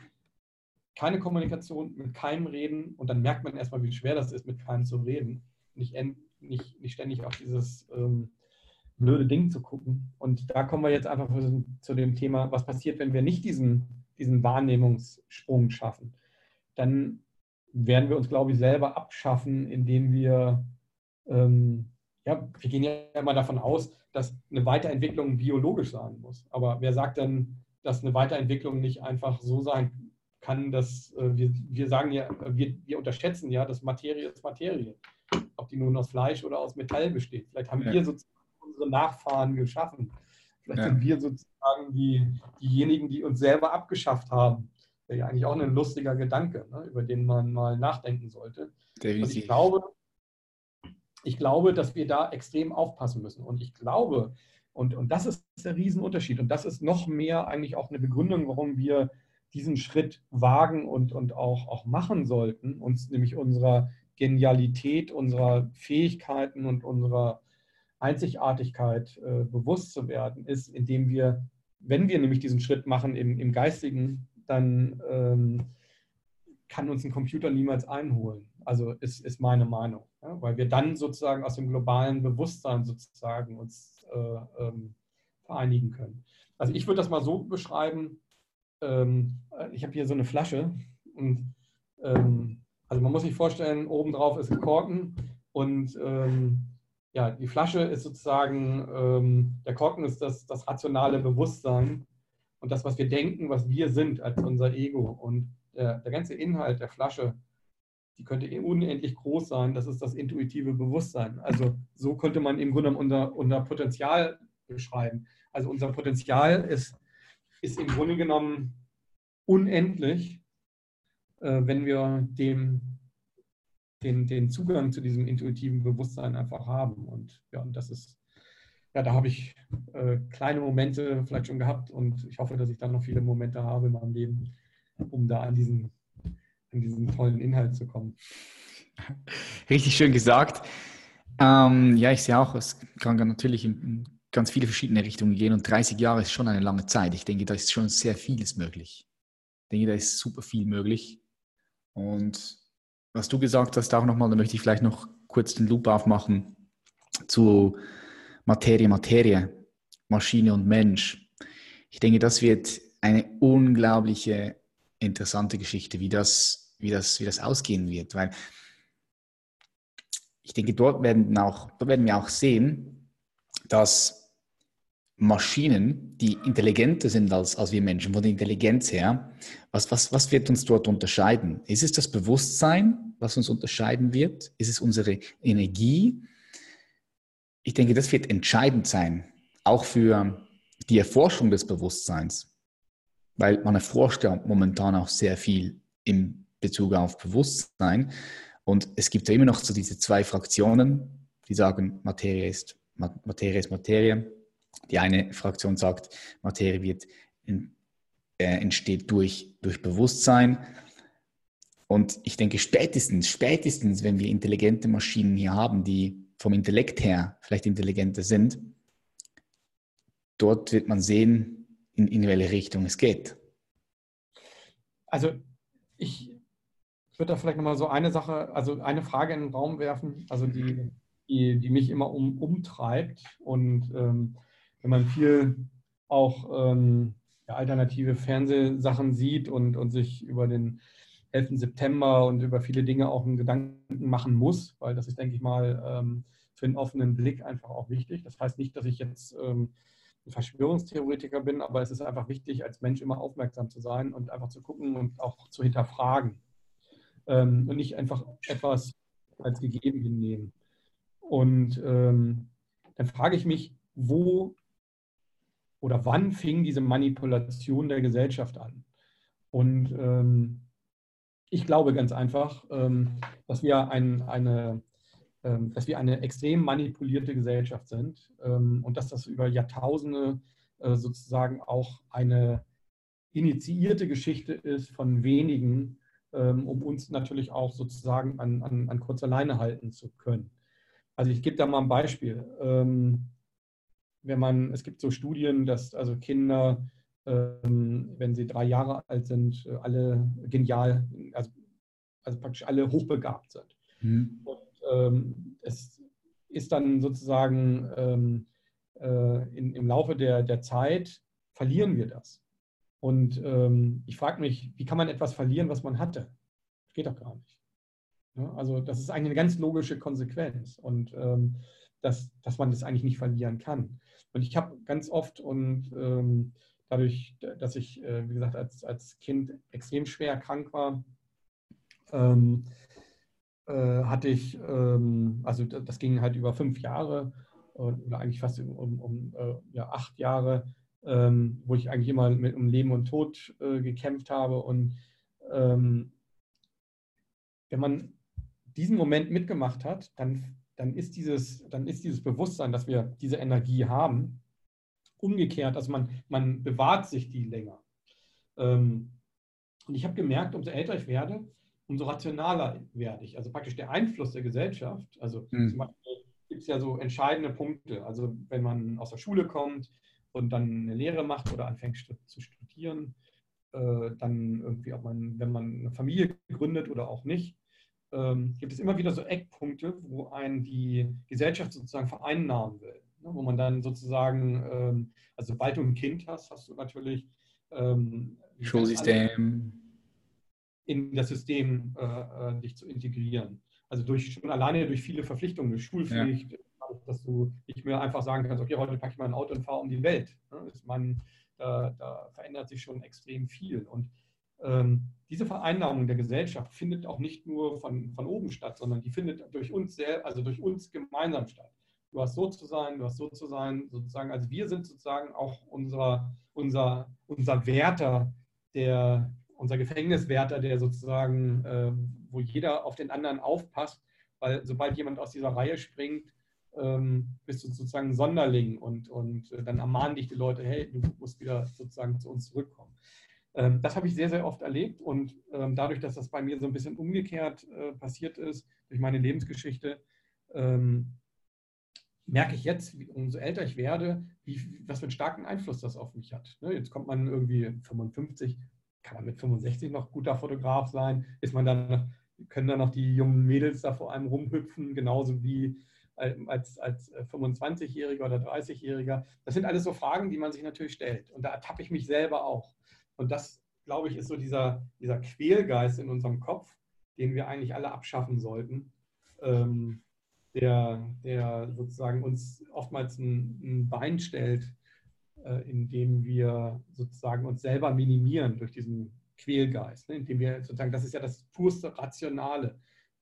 keine Kommunikation, mit keinem reden und dann merkt man erstmal, wie schwer das ist, mit keinem zu reden. Nicht, nicht, nicht ständig auf dieses ähm, blöde Ding zu gucken. Und da kommen wir jetzt einfach zu dem Thema, was passiert, wenn wir nicht diesen, diesen Wahrnehmungssprung schaffen. Dann werden wir uns, glaube ich, selber abschaffen, indem wir ähm, ja, wir gehen ja immer davon aus, dass eine Weiterentwicklung biologisch sein muss. Aber wer sagt denn, dass eine Weiterentwicklung nicht einfach so sein kann, dass äh, wir, wir sagen ja, wir, wir unterschätzen ja, dass Materie ist Materie. Ob die nun aus Fleisch oder aus Metall besteht. Vielleicht haben ja. wir sozusagen unsere Nachfahren geschaffen. Vielleicht ja. sind wir sozusagen die, diejenigen, die uns selber abgeschafft haben. Wäre ja eigentlich auch ein lustiger Gedanke, ne, über den man mal nachdenken sollte. Also ich glaube, ich glaube, dass wir da extrem aufpassen müssen. Und ich glaube, und, und das ist der Riesenunterschied. Und das ist noch mehr eigentlich auch eine Begründung, warum wir diesen Schritt wagen und, und auch, auch machen sollten, uns nämlich unserer Genialität, unserer Fähigkeiten und unserer Einzigartigkeit äh, bewusst zu werden, ist, indem wir, wenn wir nämlich diesen Schritt machen im, im Geistigen, dann ähm, kann uns ein Computer niemals einholen. Also ist, ist meine Meinung. Ja? Weil wir dann sozusagen aus dem globalen Bewusstsein sozusagen uns äh, ähm, vereinigen können. Also ich würde das mal so beschreiben, ähm, ich habe hier so eine Flasche und ähm, also man muss sich vorstellen, obendrauf ist ein Korken und ähm, ja, die Flasche ist sozusagen, ähm, der Korken ist das, das rationale Bewusstsein und das, was wir denken, was wir sind als unser Ego. Und der, der ganze Inhalt der Flasche, die könnte unendlich groß sein. Das ist das intuitive Bewusstsein. Also so könnte man im Grunde unser, unser Potenzial beschreiben. Also unser Potenzial ist, ist im Grunde genommen unendlich, äh, wenn wir dem, den, den Zugang zu diesem intuitiven Bewusstsein einfach haben. Und ja, und das ist, ja, da habe ich äh, kleine Momente vielleicht schon gehabt und ich hoffe, dass ich dann noch viele Momente habe in meinem Leben, um da an diesen, an diesen tollen Inhalt zu kommen. Richtig schön gesagt. Ähm, ja, ich sehe auch, es kann natürlich in ganz viele verschiedene Richtungen gehen und 30 Jahre ist schon eine lange Zeit. Ich denke, da ist schon sehr vieles möglich. denke, da ist super viel möglich. Und was du gesagt hast, auch nochmal, da möchte ich vielleicht noch kurz den Loop aufmachen zu Materie, Materie, Maschine und Mensch. Ich denke, das wird eine unglaubliche interessante Geschichte, wie das, wie das, wie das ausgehen wird, weil ich denke, dort werden, auch, dort werden wir auch sehen, dass Maschinen, die intelligenter sind als, als wir Menschen, von der Intelligenz her, was, was, was wird uns dort unterscheiden? Ist es das Bewusstsein, was uns unterscheiden wird? Ist es unsere Energie? Ich denke, das wird entscheidend sein, auch für die Erforschung des Bewusstseins, weil man erforscht ja momentan auch sehr viel in Bezug auf Bewusstsein. Und es gibt ja immer noch so diese zwei Fraktionen, die sagen, Materie ist Materie. Ist Materie. Die eine Fraktion sagt, Materie wird, äh, entsteht durch, durch Bewusstsein. Und ich denke, spätestens, spätestens, wenn wir intelligente Maschinen hier haben, die vom Intellekt her vielleicht intelligenter sind, dort wird man sehen, in, in welche Richtung es geht. Also ich würde da vielleicht nochmal so eine Sache, also eine Frage in den Raum werfen, also die, die, die mich immer um, umtreibt. Und ähm, wenn man viel auch ähm, alternative Fernsehsachen sieht und, und sich über den 11. September und über viele Dinge auch einen Gedanken machen muss, weil das ist, denke ich mal, ähm, für einen offenen Blick einfach auch wichtig. Das heißt nicht, dass ich jetzt ähm, ein Verschwörungstheoretiker bin, aber es ist einfach wichtig, als Mensch immer aufmerksam zu sein und einfach zu gucken und auch zu hinterfragen ähm, und nicht einfach etwas als gegeben hinnehmen. Und ähm, dann frage ich mich, wo oder wann fing diese Manipulation der Gesellschaft an? Und ähm, ich glaube ganz einfach, ähm, dass wir ein, eine ähm, dass wir eine extrem manipulierte Gesellschaft sind ähm, und dass das über Jahrtausende äh, sozusagen auch eine initiierte Geschichte ist von wenigen, ähm, um uns natürlich auch sozusagen an, an, an kurzer Leine halten zu können. Also ich gebe da mal ein Beispiel. Wenn man, es gibt so Studien, dass also Kinder, wenn sie drei Jahre alt sind, alle genial, also, also praktisch alle hochbegabt sind. Mhm. Und ähm, es ist dann sozusagen ähm, äh, in, im Laufe der, der Zeit, verlieren wir das. Und ähm, ich frage mich, wie kann man etwas verlieren, was man hatte? Das geht doch gar nicht. Ja, also das ist eigentlich eine ganz logische Konsequenz und ähm, dass, dass man das eigentlich nicht verlieren kann. Und ich habe ganz oft und ähm, dadurch, dass ich, äh, wie gesagt, als, als Kind extrem schwer krank war, ähm, äh, hatte ich, ähm, also das ging halt über fünf Jahre oder eigentlich fast um, um äh, ja, acht Jahre, ähm, wo ich eigentlich immer mit um Leben und Tod äh, gekämpft habe. Und ähm, wenn man diesen Moment mitgemacht hat, dann, dann, ist dieses, dann ist dieses Bewusstsein, dass wir diese Energie haben, umgekehrt. Also man, man bewahrt sich die länger. Ähm, und ich habe gemerkt, umso älter ich werde, umso rationaler werde ich. Also praktisch der Einfluss der Gesellschaft. Also mhm. zum Beispiel gibt es ja so entscheidende Punkte. Also wenn man aus der Schule kommt und dann eine Lehre macht oder anfängt zu studieren, äh, dann irgendwie, ob man, wenn man eine Familie gründet oder auch nicht, ähm, gibt es immer wieder so Eckpunkte, wo einen die Gesellschaft sozusagen vereinnahmen will. Ne? Wo man dann sozusagen, ähm, also sobald du ein Kind hast, hast du natürlich ähm, Schulsystem in das System äh, äh, dich zu integrieren. Also durch, schon alleine durch viele Verpflichtungen, durch Schulpflicht, ja. dass du nicht mehr einfach sagen kannst, okay, heute packe ich mein Auto und fahre um die Welt. Ist man, da, da, verändert sich schon extrem viel. Und ähm, diese Vereinnahmung der Gesellschaft findet auch nicht nur von, von oben statt, sondern die findet durch uns sehr, also durch uns gemeinsam statt. Du hast so zu sein, du hast so zu sein, sozusagen. Also wir sind sozusagen auch unser, unser, unser Wärter der, unser Gefängniswärter, der sozusagen, äh, wo jeder auf den anderen aufpasst, weil sobald jemand aus dieser Reihe springt, ähm, bist du sozusagen Sonderling und, und äh, dann ermahnen dich die Leute, hey, du musst wieder sozusagen zu uns zurückkommen. Ähm, das habe ich sehr, sehr oft erlebt und ähm, dadurch, dass das bei mir so ein bisschen umgekehrt äh, passiert ist, durch meine Lebensgeschichte, ähm, merke ich jetzt, umso älter ich werde, wie, was für einen starken Einfluss das auf mich hat. Ne, jetzt kommt man irgendwie 55, kann man mit 65 noch guter Fotograf sein? Ist man dann, können dann noch die jungen Mädels da vor einem rumhüpfen, genauso wie äh, als, als 25-Jähriger oder 30-Jähriger? Das sind alles so Fragen, die man sich natürlich stellt. Und da ertappe ich mich selber auch. Und das, glaube ich, ist so dieser, dieser Quälgeist in unserem Kopf, den wir eigentlich alle abschaffen sollten. Ähm, der, der sozusagen uns oftmals ein, ein Bein stellt, äh, indem wir sozusagen uns selber minimieren durch diesen Quälgeist, ne? indem wir sozusagen, das ist ja das purste Rationale,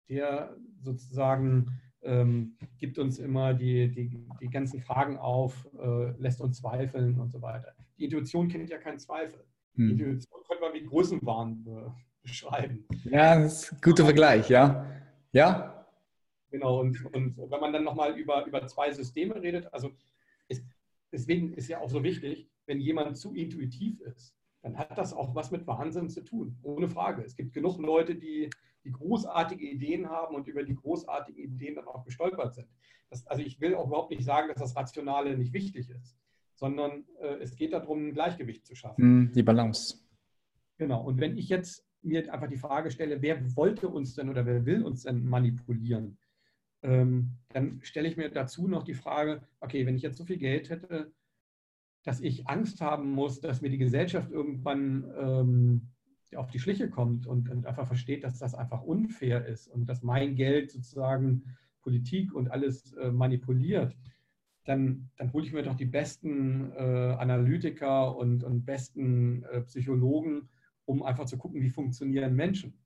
der sozusagen ähm, gibt uns immer die, die, die ganzen Fragen auf, äh, lässt uns zweifeln und so weiter. Die Intuition kennt ja keinen Zweifel. Hm. Intuition können wir wie Größenwahn be beschreiben. Ja, das ist ein guter Vergleich, ja. Ja, Genau, und, und wenn man dann nochmal über, über zwei Systeme redet, also ist, deswegen ist ja auch so wichtig, wenn jemand zu intuitiv ist, dann hat das auch was mit Wahnsinn zu tun, ohne Frage. Es gibt genug Leute, die, die großartige Ideen haben und über die großartigen Ideen dann auch gestolpert sind. Das, also ich will auch überhaupt nicht sagen, dass das Rationale nicht wichtig ist, sondern äh, es geht darum, ein Gleichgewicht zu schaffen. Hm, die Balance. Genau, und wenn ich jetzt mir einfach die Frage stelle, wer wollte uns denn oder wer will uns denn manipulieren? ähm, dann stelle ich mir dazu noch die Frage, okay, wenn ich jetzt so viel Geld hätte, dass ich Angst haben muss, dass mir die Gesellschaft irgendwann ähm, auf die Schliche kommt und, und, einfach versteht, dass das einfach unfair ist und dass mein Geld sozusagen Politik und alles äh, manipuliert, dann, dann hole ich mir doch die besten äh, Analytiker und, und besten äh, Psychologen, um einfach zu gucken, wie funktionieren Menschen.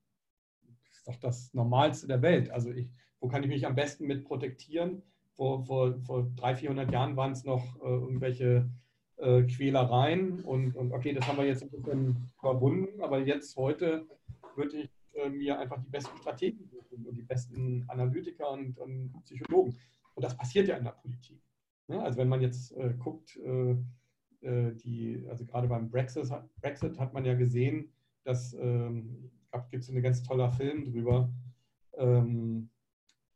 Das ist doch das Normalste der Welt. Also ich, wo kann ich mich am besten mit protektieren? Vor, vor, vor 300, 400 Jahren waren es noch äh, irgendwelche äh, Quälereien und, und okay, das haben wir jetzt ein bisschen überwunden, aber jetzt heute würde ich äh, mir einfach die besten Strategen suchen und die besten Analytiker und, und, Psychologen. Und das passiert ja in der Politik. Ne? Also wenn man jetzt äh, guckt, äh, äh, die, also gerade beim Brexit, Brexit hat man ja gesehen, dass, ähm, gibt es einen ganz toller Film drüber, ähm,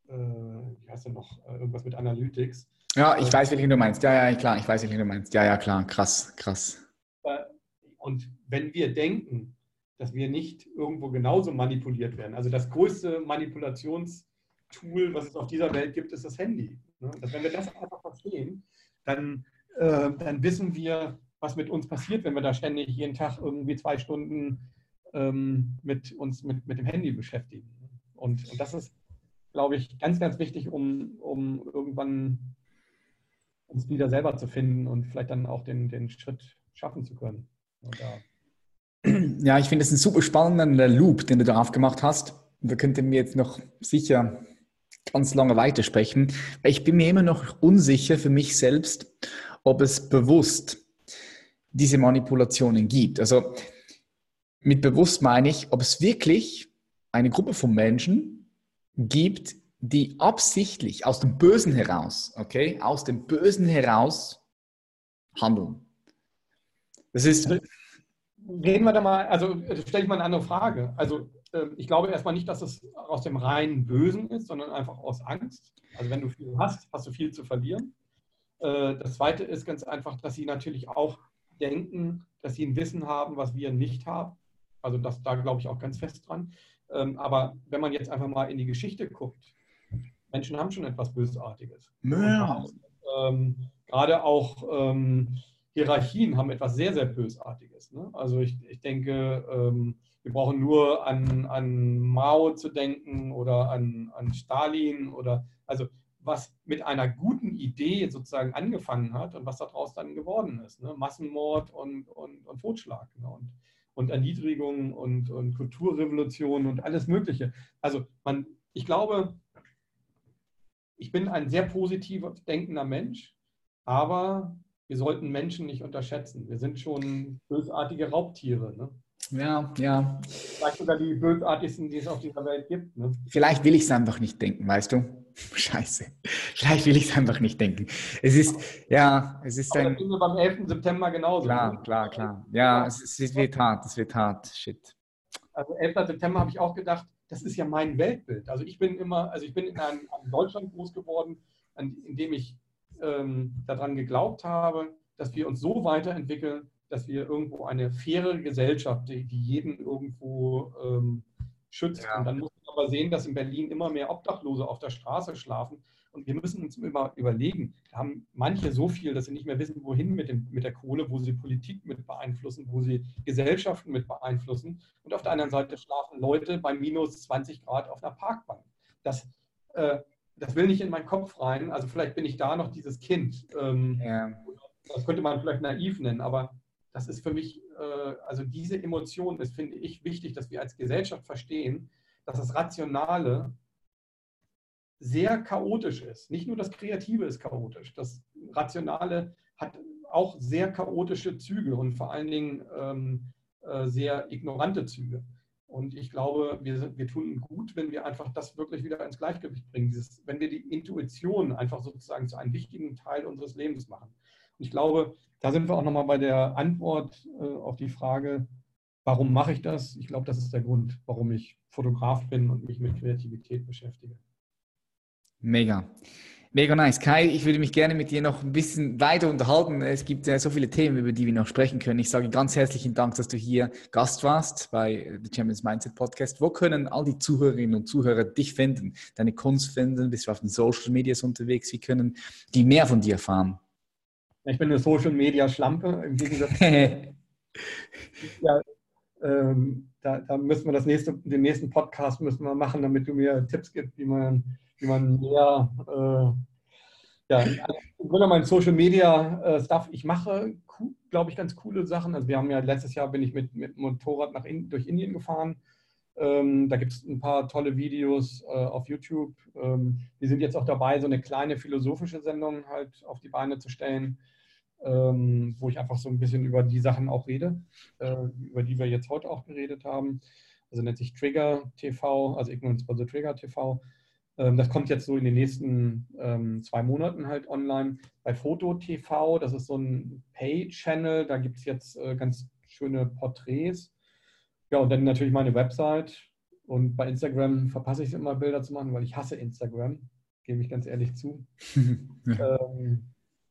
äh, wie heißt der noch, äh, irgendwas mit Analytics. Ja, ich weiß, welchen du meinst. Ja, ja, klar, ich weiß, welchen du meinst. Ja, ja, klar, krass, krass. Äh, und wenn wir denken, dass wir nicht irgendwo genauso manipuliert werden, also das größte Manipulationstool, was es auf dieser Welt gibt, ist das Handy. Ne? Dass wenn wir das einfach verstehen, dann, äh, dann wissen wir, was mit uns passiert, wenn wir da ständig jeden Tag irgendwie zwei Stunden ähm, mit uns mit, mit dem Handy beschäftigen. Und, und das ist glaube ich, ganz, ganz wichtig, um, um irgendwann uns wieder selber zu finden und vielleicht dann auch den, den Schritt schaffen zu können. Ja, ich finde es ein super spannender Loop, den du da aufgemacht hast. Da könnten wir jetzt noch sicher ganz lange weitersprechen. Ich bin mir immer noch unsicher für mich selbst, ob es bewusst diese Manipulationen gibt. Also mit bewusst meine ich, ob es wirklich eine Gruppe von Menschen gibt, die absichtlich aus dem Bösen heraus, okay, aus dem Bösen heraus handeln. Das ist. Reden wir da mal, also stelle ich mal eine andere Frage. Also ich glaube erstmal nicht, dass es aus dem reinen Bösen ist, sondern einfach aus Angst. Also wenn du viel hast, hast du viel zu verlieren. Äh, das Zweite ist ganz einfach, dass sie natürlich auch denken, dass sie ein Wissen haben, was wir nicht haben. Also das, da glaube ich auch ganz fest dran. Ähm, aber wenn man jetzt einfach mal in die Geschichte guckt, Menschen haben schon etwas Bösartiges. Ja. Ähm, gerade auch ähm, Hierarchien haben etwas sehr, sehr Bösartiges. Ne? Also ich, ich denke, ähm, wir brauchen nur an, an Mao zu denken oder an, an Stalin oder also was mit einer guten Idee sozusagen angefangen hat und was daraus dann geworden ist. Ne? Massenmord und, und, und Totschlag. Ne? Und und Erniedrigung und, und Kulturrevolution und alles Mögliche. Also man, ich glaube, ich bin ein sehr positiv denkender Mensch, aber wir sollten Menschen nicht unterschätzen. Wir sind schon bösartige Raubtiere. Ne? Ja, ja. Vielleicht sogar die bösartigsten, die es auf dieser Welt gibt. Ne? Vielleicht will ich es einfach nicht denken, weißt du? Scheiße. Vielleicht will ich es einfach nicht denken. Es ist, ja, es ist Aber ein. Das beim 11. September genauso. Klar, ne? klar, klar. Ja, es, ist, es wird hart, es wird hart. Shit. Also 11. September habe ich auch gedacht, das ist ja mein Weltbild. Also ich bin immer, also ich bin in einem, einem Deutschland groß geworden, in dem ich ähm, daran geglaubt habe, dass wir uns so weiterentwickeln, dass wir irgendwo eine faire Gesellschaft, die, die jeden irgendwo ähm, schützt. Ja. Und dann muss man aber sehen, dass in Berlin immer mehr Obdachlose auf der Straße schlafen. Und wir müssen uns immer überlegen, da haben manche so viel, dass sie nicht mehr wissen, wohin mit, dem, mit der Kohle, wo sie Politik mit beeinflussen, wo sie Gesellschaften mit beeinflussen. Und auf der anderen Seite schlafen Leute bei minus 20 Grad auf einer Parkbank. Das, äh, das will nicht in meinen Kopf rein. Also vielleicht bin ich da noch dieses Kind. Ähm, ja. Das könnte man vielleicht naiv nennen, aber das ist für mich, äh, also diese Emotion ist, finde ich, wichtig, dass wir als Gesellschaft verstehen, dass das Rationale sehr chaotisch ist. Nicht nur das Kreative ist chaotisch, das Rationale hat auch sehr chaotische Züge und vor allen Dingen ähm, äh, sehr ignorante Züge. Und ich glaube, wir, wir tun gut, wenn wir einfach das wirklich wieder ins Gleichgewicht bringen. Dieses, wenn wir die Intuition einfach sozusagen zu einem wichtigen Teil unseres Lebens machen. Ich glaube, da sind wir auch nochmal bei der Antwort äh, auf die Frage, warum mache ich das? Ich glaube, das ist der Grund, warum ich Fotograf bin und mich mit Kreativität beschäftige. Mega. Mega nice. Kai, ich würde mich gerne mit dir noch ein bisschen weiter unterhalten. Es gibt ja so viele Themen, über die wir noch sprechen können. Ich sage ganz herzlichen Dank, dass du hier Gast warst bei The Champions Mindset Podcast. Wo können all die Zuhörerinnen und Zuhörer dich finden, deine Kunst finden? Bist du auf den Social Medias unterwegs? Wie können die mehr von dir erfahren? Ich bin eine Social Media Schlampe im Gegensatz. ja, ähm, da, da, müssen wir das nächste, den nächsten Podcast müssen wir machen, damit du mir Tipps gibst, wie man wie man mehr, äh, ja, im Grunde mein Social Media äh, Stuff. Ich mache, glaube ich, ganz coole Sachen. Also wir haben ja letztes Jahr bin ich mit, mit Motorrad nach in, durch Indien gefahren. Ähm, da gibt es ein paar tolle Videos äh, auf YouTube. Ähm, wir sind jetzt auch dabei, so eine kleine philosophische Sendung halt auf die Beine zu stellen, ähm, wo ich einfach so ein bisschen über die Sachen auch rede, äh, über die wir jetzt heute auch geredet haben. Also nennt sich Trigger TV, also Ignorance by the Trigger TV. Ähm, das kommt jetzt so in den nächsten ähm, zwei Monaten halt online. Bei Foto TV, das ist so ein Pay-Channel, da gibt es jetzt äh, ganz schöne Porträts. Ja, und dann natürlich meine Website. Und bei Instagram verpasse ich es immer, Bilder zu machen, weil ich hasse Instagram, gebe ich ganz ehrlich zu. ähm,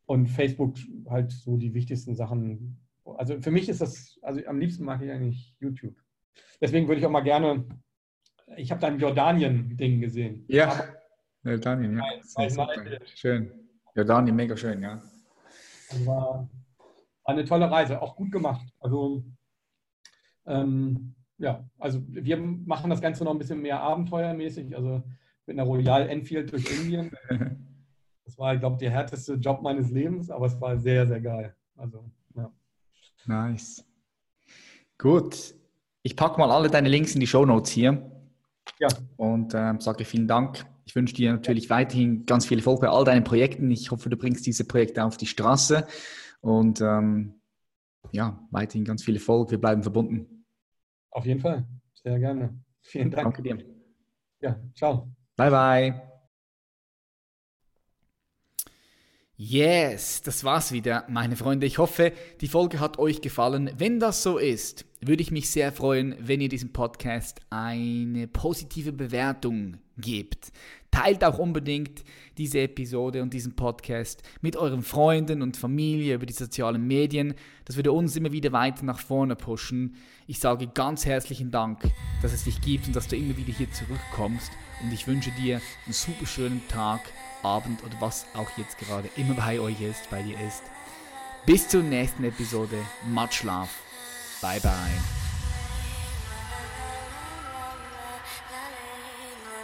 und Facebook halt so die wichtigsten Sachen. Also für mich ist das, also am liebsten mag ich eigentlich YouTube. Deswegen würde ich auch mal gerne ich habe dein Jordanien-Ding gesehen. Ja, Jordanien, ja. Mein, mein schön. Jordanien, mega schön, ja. War eine tolle Reise, auch gut gemacht. Also, ähm, ja, also wir machen das Ganze noch ein bisschen mehr abenteuermäßig, also mit einer Royal Enfield durch Indien. Das war, ich glaube, der härteste Job meines Lebens, aber es war sehr, sehr geil. Also, ja. Nice. Gut. Ich packe mal alle deine Links in die Show Notes hier. Ja. Und äh, sage vielen Dank. Ich wünsche dir natürlich weiterhin ganz viel Erfolg bei all deinen Projekten. Ich hoffe, du bringst diese Projekte auf die Straße und ähm, ja, weiterhin ganz viel Erfolg. Wir bleiben verbunden. Auf jeden Fall. Sehr gerne. Vielen Dank. Danke dir. Ja, ciao. Bye, bye. Yes, das war's wieder, meine Freunde. Ich hoffe, die Folge hat euch gefallen. Wenn das so ist, würde ich mich sehr freuen, wenn ihr diesem Podcast eine positive Bewertung gebt. Teilt auch unbedingt diese Episode und diesen Podcast mit euren Freunden und Familie über die sozialen Medien. Das würde uns immer wieder weiter nach vorne pushen. Ich sage ganz herzlichen Dank, dass es dich gibt und dass du immer wieder hier zurückkommst. Und ich wünsche dir einen super schönen Tag, Abend oder was auch jetzt gerade immer bei euch ist, bei dir ist. Bis zur nächsten Episode. Much love. Bye bye.